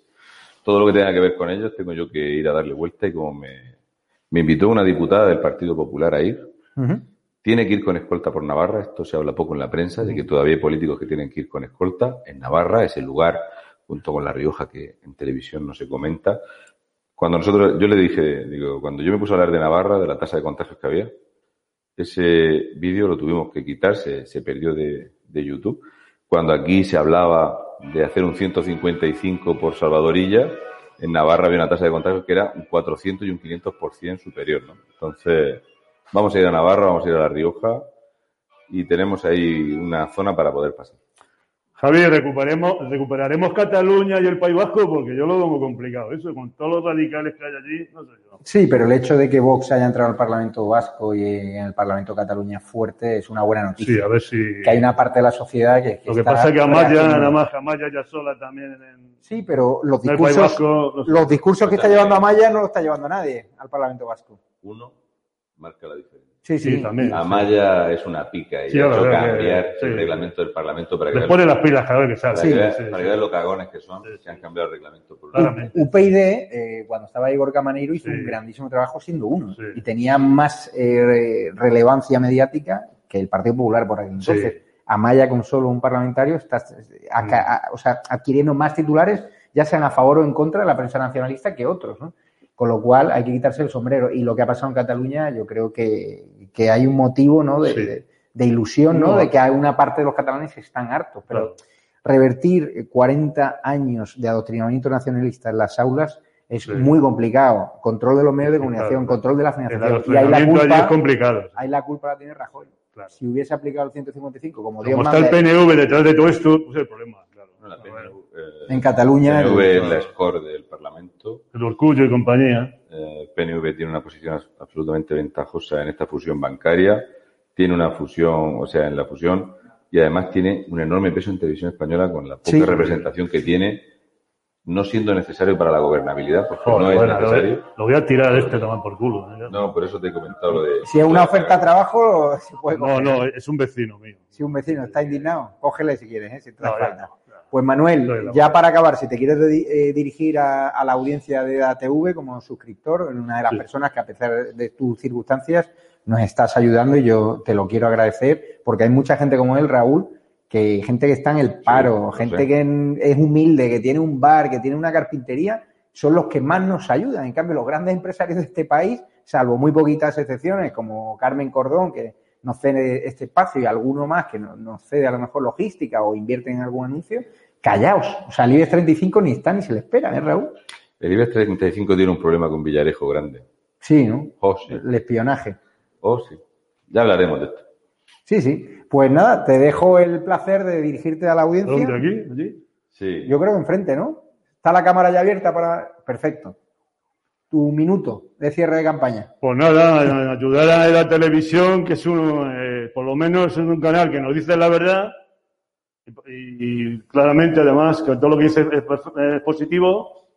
Todo lo que tenga que ver con ellos tengo yo que ir a darle vuelta y como me, me invitó una diputada del Partido Popular a ir, tiene que ir con escolta por Navarra. Esto se habla poco en la prensa, de que todavía hay políticos que tienen que ir con escolta. En Navarra es el lugar, junto con La Rioja, que en televisión no se comenta. Cuando nosotros, yo le dije, digo, cuando yo me puse a hablar de Navarra, de la tasa de contagios que había, ese vídeo lo tuvimos que quitar, se, se perdió de, de YouTube. Cuando aquí se hablaba de hacer un 155 por Salvadorilla, en Navarra había una tasa de contagios que era un 400 y un 500% superior, ¿no? Entonces, vamos a ir a Navarra, vamos a ir a La Rioja y tenemos ahí una zona para poder pasar. Javier, recuperemos, recuperaremos Cataluña y el País Vasco porque yo lo veo muy complicado. Eso, con todos los radicales que hay allí, no sé yo. Sí, pero el hecho de que Vox haya entrado al Parlamento Vasco y en el Parlamento Cataluña fuerte es una buena noticia. Sí, a ver si. Que hay una parte de la sociedad que. Lo que está pasa es que Amaya, nada más, Amaya ya sola también en Sí, pero los en el País discursos, Vasco. no sé. los discursos que está llevando Amaya no los está llevando nadie al Parlamento Vasco. Uno marca la diferencia. Sí, sí. Sí, también. Amaya es una pica y Sí, ha hecho que- cambiar sí. el reglamento del Parlamento para que Les pone las pilas cada vez que sale. para que vean- Sí, sí, para sí. que vean lo cagones que son, Sí, sí. que han cambiado el reglamento. Por. UPyD, eh, cuando estaba Igor Camaneiro, hizo Sí. un grandísimo trabajo siendo uno. Sí. Y tenía más eh, relevancia mediática que el Partido Popular por aquel entonces. Sí. Amaya, con solo un parlamentario, está a- o sea, adquiriendo más titulares, ya sean a favor o en contra de la prensa nacionalista que otros. ¿no? Con lo cual hay que quitarse el sombrero. Y lo que ha pasado en Cataluña, yo creo que, que hay un motivo ¿no? de, Sí. de- de ilusión, ¿no? No. de que hay una parte de los catalanes que están hartos. Pero Claro. revertir eh, 40 años de adoctrinamiento nacionalista en las aulas Es Sí. muy complicado. Control de los medios de comunicación, Claro. control de la El financiación. Y ahí la adoctrinamiento allí es culpa, complicado. ahí la culpa la tiene Rajoy. Claro. Si hubiese aplicado el 155 como Dios Como está el PNV detrás de todo esto, pues el problema, claro. No, la PNV, eh, en Cataluña, PNV el- es la score del Parlamento. El Orgullo y compañía. Eh, PNV tiene una posición absolutamente ventajosa en esta fusión bancaria. Tiene una fusión, o sea, en la fusión, y además tiene un enorme peso en televisión española con la poca Sí. representación que tiene, no siendo necesario para la gobernabilidad, porque Joder, no es bueno, lo, necesario. lo voy a tirar este tomar por culo. ¿eh? No, por eso te he comentado lo de. si es una oferta de trabajo, se puede No, coger. no, es un vecino mío. Si un vecino está indignado, cógele si quieres, ¿eh? si te No, falta. Pues Manuel, ya para acabar, si te quieres eh, dirigir a, a la audiencia de ATV como suscriptor, en una de las Sí. personas que a pesar de tus circunstancias nos estás ayudando y yo te lo quiero agradecer porque hay mucha gente como él, Raúl, que gente que está en el paro, gente sé. que en- es humilde, que tiene un bar, que tiene una carpintería, son los que más nos ayudan. En cambio, los grandes empresarios de este país, salvo muy poquitas excepciones, como Carmen Cordón, que nos cede este espacio, y alguno más que no- nos cede a lo mejor logística o invierte en algún anuncio, callaos. O sea, el IBEX 35 ni está ni se le espera, ¿eh, Raúl? El IBEX 35 tiene un problema con Villarejo grande. Sí, ¿no? Oh, sí. El espionaje. Oh, sí. Ya hablaremos de esto. Sí, sí. Pues nada, te dejo el placer de dirigirte a la audiencia. ¿Dónde? ¿Aquí? ¿Allí? Sí. Yo creo que enfrente, ¿no? Está la cámara ya abierta para. Perfecto. Tu minuto de cierre de campaña. Pues nada, ayudar a la televisión, que es un, eh, por lo menos es un canal que nos dice la verdad y, y claramente además que todo lo que dice es, es positivo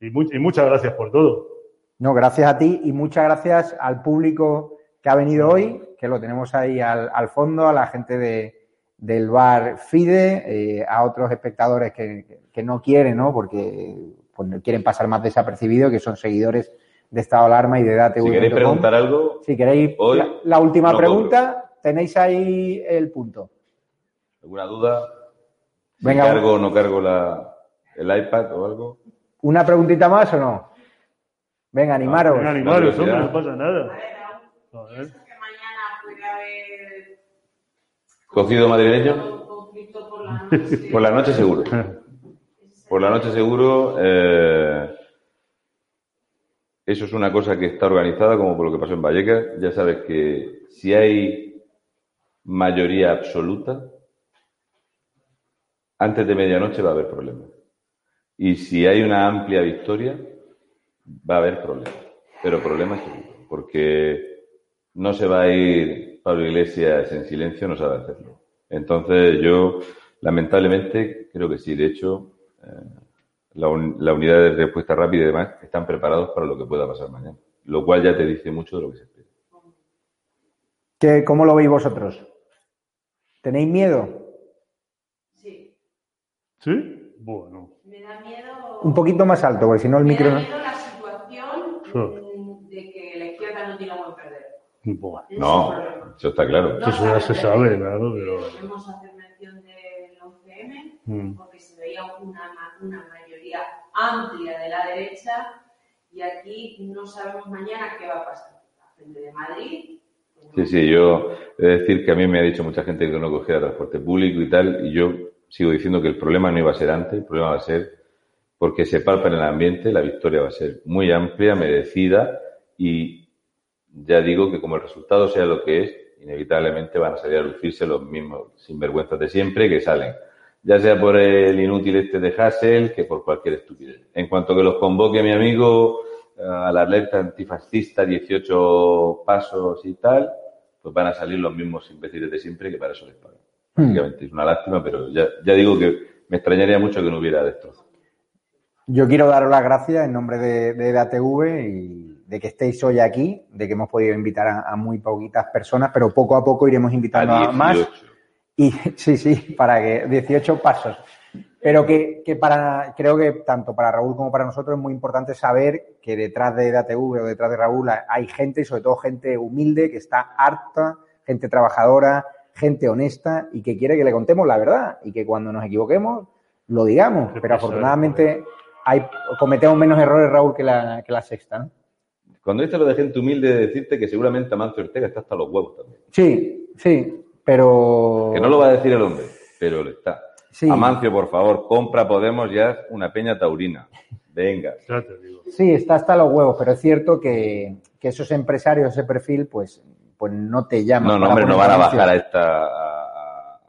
y, mu- y muchas gracias por todo. No, gracias a ti y muchas gracias al público que ha venido hoy, que lo tenemos ahí al, al fondo, a la gente de, del bar FIDE, eh, a otros espectadores que- que no quieren, ¿no? Porque pues, no quieren pasar más desapercibidos, que son seguidores de Estado de Alarma y de DATV. Si queréis preguntar algo, Si queréis, Hoy la, la última no pregunta, tenéis ahí el punto. alguna duda, si Venga. cargo o no cargo la, el iPad o algo. ¿Una preguntita más o no? Venga, animaros. Venga, animaros, hombre, no pasa nada. Joder. Pienso que mañana puede haber Cocido madrileño, un conflicto por la noche. (laughs) por la noche seguro. (laughs) Por la noche seguro. eh, eso es una cosa que está organizada, como por lo que pasó en Vallecas. Ya sabes que si hay mayoría absoluta, antes de medianoche va a haber problemas. Y si hay una amplia victoria, va a haber problemas. Pero problemas seguro. Porque no se va a ir Pablo Iglesias en silencio, no sabe hacerlo. Entonces yo, lamentablemente, creo que sí. De hecho, la, un- la unidad de respuesta rápida y demás están preparados para lo que pueda pasar mañana. Lo cual ya te dice mucho de lo que se espera. ¿Qué- ¿Cómo lo veis vosotros? ¿Tenéis miedo? Sí, ¿Sí? Bueno. me da miedo. Un poquito más alto, porque si no el Me micro... da no- miedo la situación Sí. de que la izquierda no tiene buen perder. Bueno. No, eso está claro. No Eso ya se sabe claro, pero- Podemos hacer mención del 11M, Mm. Veía una, una mayoría amplia de la derecha y aquí no sabemos mañana qué va a pasar. La gente de Madrid. pues, Sí, sí, yo he de decir que a mí me ha dicho mucha gente que no cogiera transporte público y tal, y yo sigo diciendo que el problema no iba a ser antes, el problema va a ser porque se palpa en el ambiente, la victoria va a ser muy amplia, merecida, y ya digo que como el resultado sea lo que es, inevitablemente van a salir a lucirse los mismos sinvergüenzas de siempre que salen, ya sea por el inútil este de Hassel que por cualquier estupidez. En cuanto que los convoque mi amigo eh, al alerta antifascista, 18 pasos y tal, pues van a salir los mismos imbéciles de siempre que para eso les pagan. Básicamente es una lástima, pero ya, ya digo que me extrañaría mucho que no hubiera destrozo. Yo quiero daros las gracias en nombre de, de DATV y de que estéis hoy aquí, de que hemos podido invitar a, a muy poquitas personas, pero poco a poco iremos invitando a, A más. 18. Y sí, sí, para que 18 pasos. Pero que, que para, creo que tanto para Raúl como para nosotros es muy importante saber que detrás de DATV o detrás de Raúl hay gente, y sobre todo gente humilde, que está harta, gente trabajadora, gente honesta y que quiere que le contemos la verdad y que cuando nos equivoquemos lo digamos. Pero afortunadamente hay, cometemos menos errores, Raúl, que la, que la sexta. ¿no? Cuando dices lo de gente humilde, de decirte que seguramente Amancio Ortega está hasta los huevos también. Sí, sí, pero... Que no lo va a decir el hombre, pero lo está. Sí. Amancio, por favor, compra Podemos ya una peña taurina. Venga. Ya te digo. Sí, está hasta los huevos, pero es cierto que, que esos empresarios, ese perfil, pues, pues no te llaman. No, no, hombre, no van a bajar a esta. a- a-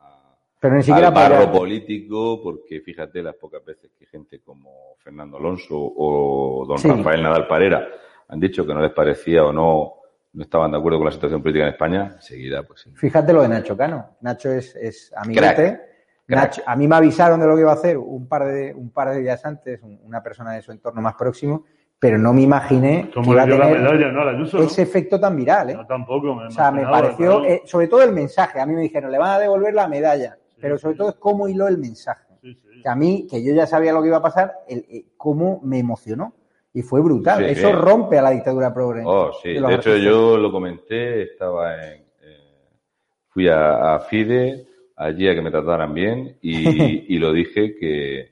Pero ni siquiera al para. barro político, porque fíjate las pocas veces que gente como Fernando Alonso o don Sí. Rafael Nadal Parera han dicho que no les parecía o no, no estaban de acuerdo con la situación política en España, enseguida, pues sí. Fíjate lo de Nacho Cano. Nacho es, es amiguete. Crack. Nacho, a mí me avisaron de lo que iba a hacer un par de, un par de días antes, un- una persona de su entorno más próximo, pero no me imaginé que iba a la tener medalla, ¿no? La Ayuso, ¿no? ese efecto tan viral. ¿eh? Yo tampoco me O sea, me pareció, eh, sobre todo el mensaje. A mí me dijeron, le van a devolver la medalla, pero sobre todo es cómo hiló el mensaje. Sí, sí. Que a mí, que yo ya sabía lo que iba a pasar, el, eh, cómo me emocionó. Y fue brutal. Sí, Eso rompe a la dictadura progre. Oh, sí. de hecho, yo lo comenté, estaba en. eh, fui a, a FIDE, allí a que me trataran bien, y, (laughs) y lo dije que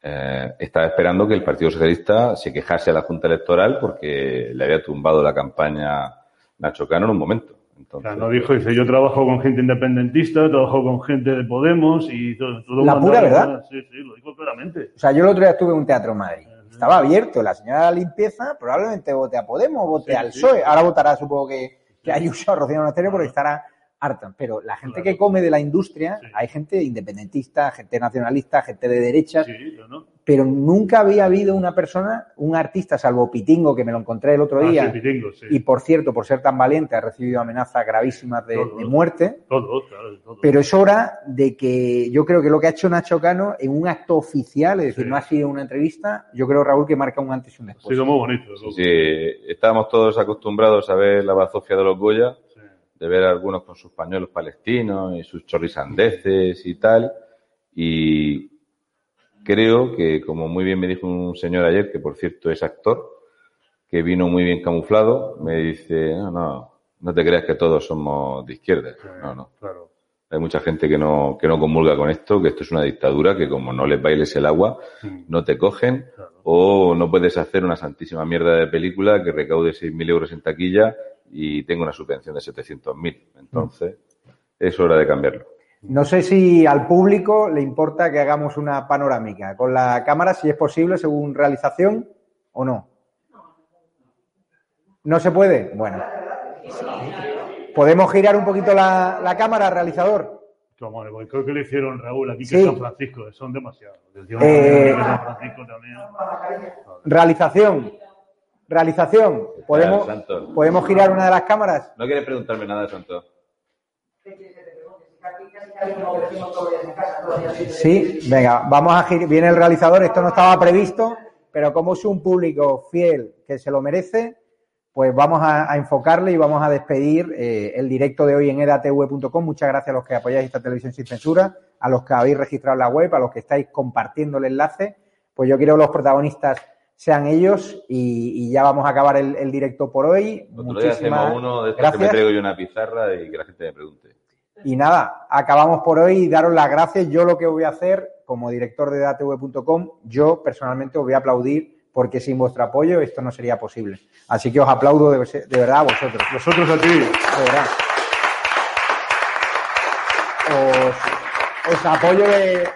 eh, estaba esperando que el Partido Socialista se quejase a la Junta Electoral porque le había tumbado la campaña Nacho Cano en un momento. O Entonces, sea, no dijo, dice, yo trabajo con gente independentista, trabajo con gente de Podemos y todo. todo La pura verdad. Sí, sí, lo dijo claramente. O sea, yo el otro día estuve en un teatro en Madrid. Estaba abierto. La señora de la limpieza probablemente vote a Podemos, vote Sí, al sí. PSOE. Ahora votará, supongo que, que Ayuso a Rocío Monasterio porque estará harta. Pero la gente que come de la industria, Sí. hay gente independentista, gente nacionalista, gente de derechas, Sí, yo no. pero nunca había habido una persona, un artista, salvo Pitingo, que me lo encontré el otro Ah, día. sí, pitingo, sí. Y por cierto, por ser tan valiente, ha recibido amenazas gravísimas de, Todo. de muerte. Todo, claro, todo. Pero es hora de que yo creo que lo que ha hecho Nacho Cano en un acto oficial, es decir, Sí. no ha sido una entrevista, yo creo, Raúl, que marca un antes y un ha después. sido muy bonito. sí, estábamos todos acostumbrados a ver la bazofia de los Goya, Sí. De ver a algunos con sus pañuelos palestinos y sus chorrisandeces y tal. Y creo que, como muy bien me dijo un señor ayer, que por cierto es actor, que vino muy bien camuflado, me dice, no, no, no te creas que todos somos de izquierda. No, no. Claro. Hay mucha gente que no, que no comulga con esto, que esto es una dictadura, que como no les bailes el agua, no te cogen, Claro. o no puedes hacer una santísima mierda de película que recaude 6.000 euros en taquilla y tenga una subvención de 700.000. Entonces, es hora de cambiarlo. No sé si al público le importa que hagamos una panorámica con la cámara, si es posible, según realización o no. ¿No se puede? Bueno. ¿Podemos girar un poquito la, la cámara, realizador? Como, creo que le hicieron Raúl aquí, que Sí. es San Francisco, son demasiados. Eh, San Francisco también. Realización. Realización. ¿Podemos, Santos. ¿Podemos girar una de las cámaras? ¿No quieres preguntarme nada, Santos? Sí, venga, vamos a girar. Viene el realizador, esto no estaba previsto, pero como es un público fiel que se lo merece, pues vamos a, a enfocarle y vamos a despedir eh, el directo de hoy en edatv.com. Muchas gracias a los que apoyáis esta televisión sin censura, a los que habéis registrado la web, a los que estáis compartiendo el enlace. Pues yo quiero que los protagonistas sean ellos y, y ya vamos a acabar el, el directo por hoy. Otro día Muchísimas hacemos uno de estos que me gracias. traigo yo una pizarra y que la gente me pregunte. Y nada, acabamos por hoy y daros las gracias. Yo lo que voy a hacer como director de datv.com, yo personalmente os voy a aplaudir porque sin vuestro apoyo esto no sería posible. Así que os aplaudo de, de verdad a vosotros. Nosotros a ti. De verdad. Os, os apoyo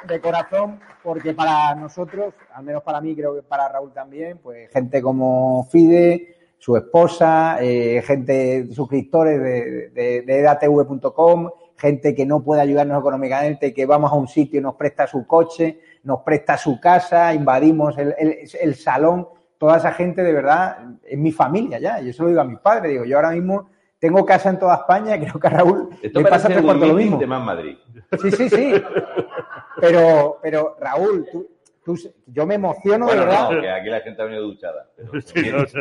de, corazón porque para nosotros, al menos para mí, creo que para Raúl también, pues gente como Fide, su esposa, eh, gente, suscriptores de, de, de edatv.com, gente que no puede ayudarnos económicamente, que vamos a un sitio y nos presta su coche, nos presta su casa, invadimos el, el, el salón, toda esa gente de verdad es mi familia ya. Yo se lo digo a mis padres, digo, yo ahora mismo tengo casa en toda España, (laughs) creo que a Raúl Esto le pasa tres cuartos un lo mismo. de Más Madrid. Sí, sí, sí. Pero, pero Raúl, tú, tú- yo me emociono de verdad. no, que aquí la gente ha venido duchada. Pero, Sí, no sé.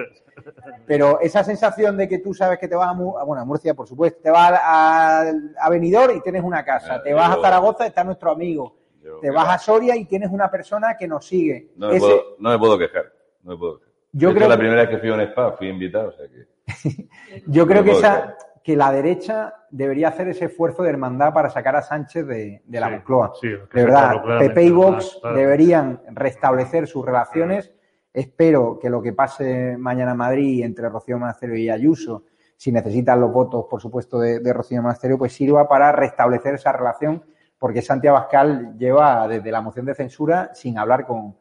Pero esa sensación de que tú sabes que te vas a, Mu- a- bueno, a Murcia, por supuesto, te vas a, a, a Benidorm y tienes una casa, Ah, te vas a Zaragoza y está nuestro amigo, yo- te vas a Soria y tienes una persona que nos sigue. No me, Ese- puedo, no me puedo quejar. No me puedo quejar. Yo creo la que- primera vez que fui a un spa fui invitado, o sea que... (laughs) Yo creo que, esa, que la derecha debería hacer ese esfuerzo de hermandad para sacar a Sánchez de, de la Sí, Moncloa. sí, hay que de verdad, PP y Vox claro. deberían restablecer sus relaciones. Espero que lo que pase mañana en Madrid entre Rocío Monasterio y Ayuso, si necesitan los votos, por supuesto, de, de Rocío Monasterio, pues sirva para restablecer esa relación, porque Santiago Abascal lleva desde la moción de censura sin hablar con,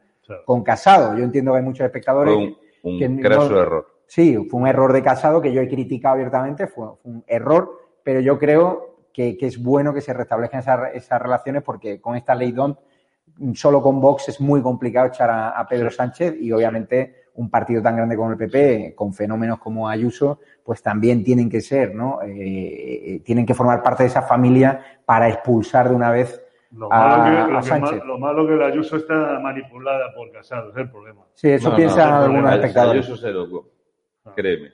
con Casado. Yo entiendo que hay muchos espectadores. Un, un que no- error. Sí, fue un error de Casado que yo he criticado abiertamente, fue, un error, pero yo creo que, que es bueno que se restablezcan esas, esas relaciones porque con esta ley DONT, solo con Vox es muy complicado echar a, a Pedro Sánchez y obviamente un partido tan grande como el PP, con fenómenos como Ayuso, pues también tienen que ser, ¿no? Eh, eh, tienen que formar parte de esa familia para expulsar de una vez Lo a- malo, que, lo, que Sánchez. mal- lo malo que la Ayuso está manipulada por Casado, es el problema. Sí, eso No, no, piensan no, algunos espectadores. Ayuso se lo- Créeme.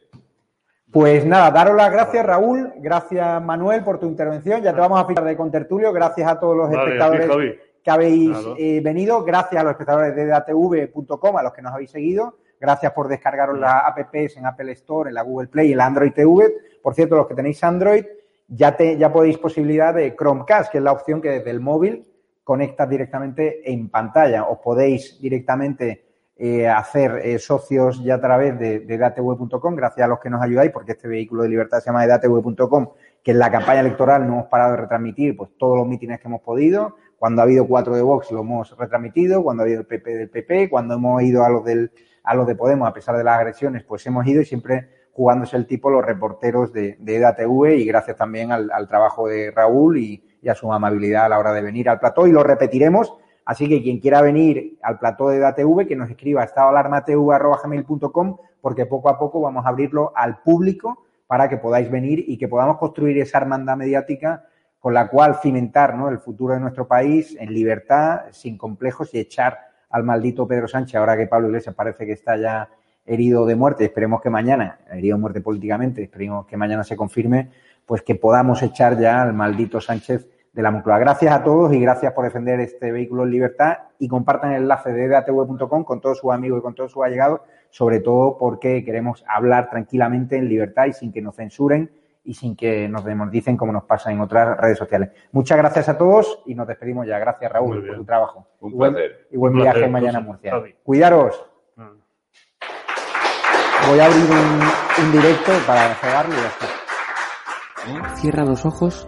Pues nada, daros las gracias, Raúl. Gracias, Manuel, por tu intervención. Ya te vamos a fijar de contertulio. Gracias a todos los Vale, a ti, espectadores que habéis Claro. eh, venido. Gracias a los espectadores de datv.com, a los que nos habéis seguido. Gracias por descargaros las apps en Apple Store, en la Google Play y en la Android TV. Por cierto, los que tenéis Android, ya, te, ya podéis posibilidad de Chromecast, que es la opción que desde el móvil conectas directamente en pantalla. Os podéis directamente eh, hacer eh, socios ya a través de, de datv.com, gracias a los que nos ayudáis, porque este vehículo de libertad se llama de datv.com, que en la campaña electoral no hemos parado de retransmitir pues todos los mítines que hemos podido. Cuando ha habido cuatro de Vox lo hemos retransmitido, cuando ha habido el PP del PP, cuando hemos ido a los del a los de Podemos, a pesar de las agresiones, pues hemos ido y siempre jugándose el tipo los reporteros de, de EDATV y gracias también al, al trabajo de Raúl y, y a su amabilidad a la hora de venir al plató y lo repetiremos. Así que quien quiera venir al plató de EDATV, que nos escriba estadoalarmatv.com porque poco a poco vamos a abrirlo al público para que podáis venir y que podamos construir esa hermandad mediática con la cual cimentar ¿no? el futuro de nuestro país en libertad, sin complejos y echar al maldito Pedro Sánchez, ahora que Pablo Iglesias parece que está ya herido de muerte, esperemos que mañana, herido de muerte políticamente, esperemos que mañana se confirme, pues que podamos echar ya al maldito Sánchez de la Moncloa. Gracias a todos y gracias por defender este vehículo en libertad y compartan el enlace de datv.com con todos sus amigos y con todos sus allegados, sobre todo porque queremos hablar tranquilamente en libertad y sin que nos censuren y sin que nos dicen como nos pasa en otras redes sociales. Muchas gracias a todos y nos despedimos ya. Gracias, Raúl, por tu trabajo. Un Y buen- placer. Y buen viaje placer, mañana a. Murcia. Javi. Cuidaros. Ah. Voy a abrir un, un directo para cegarlo y ya está. Cierra los ojos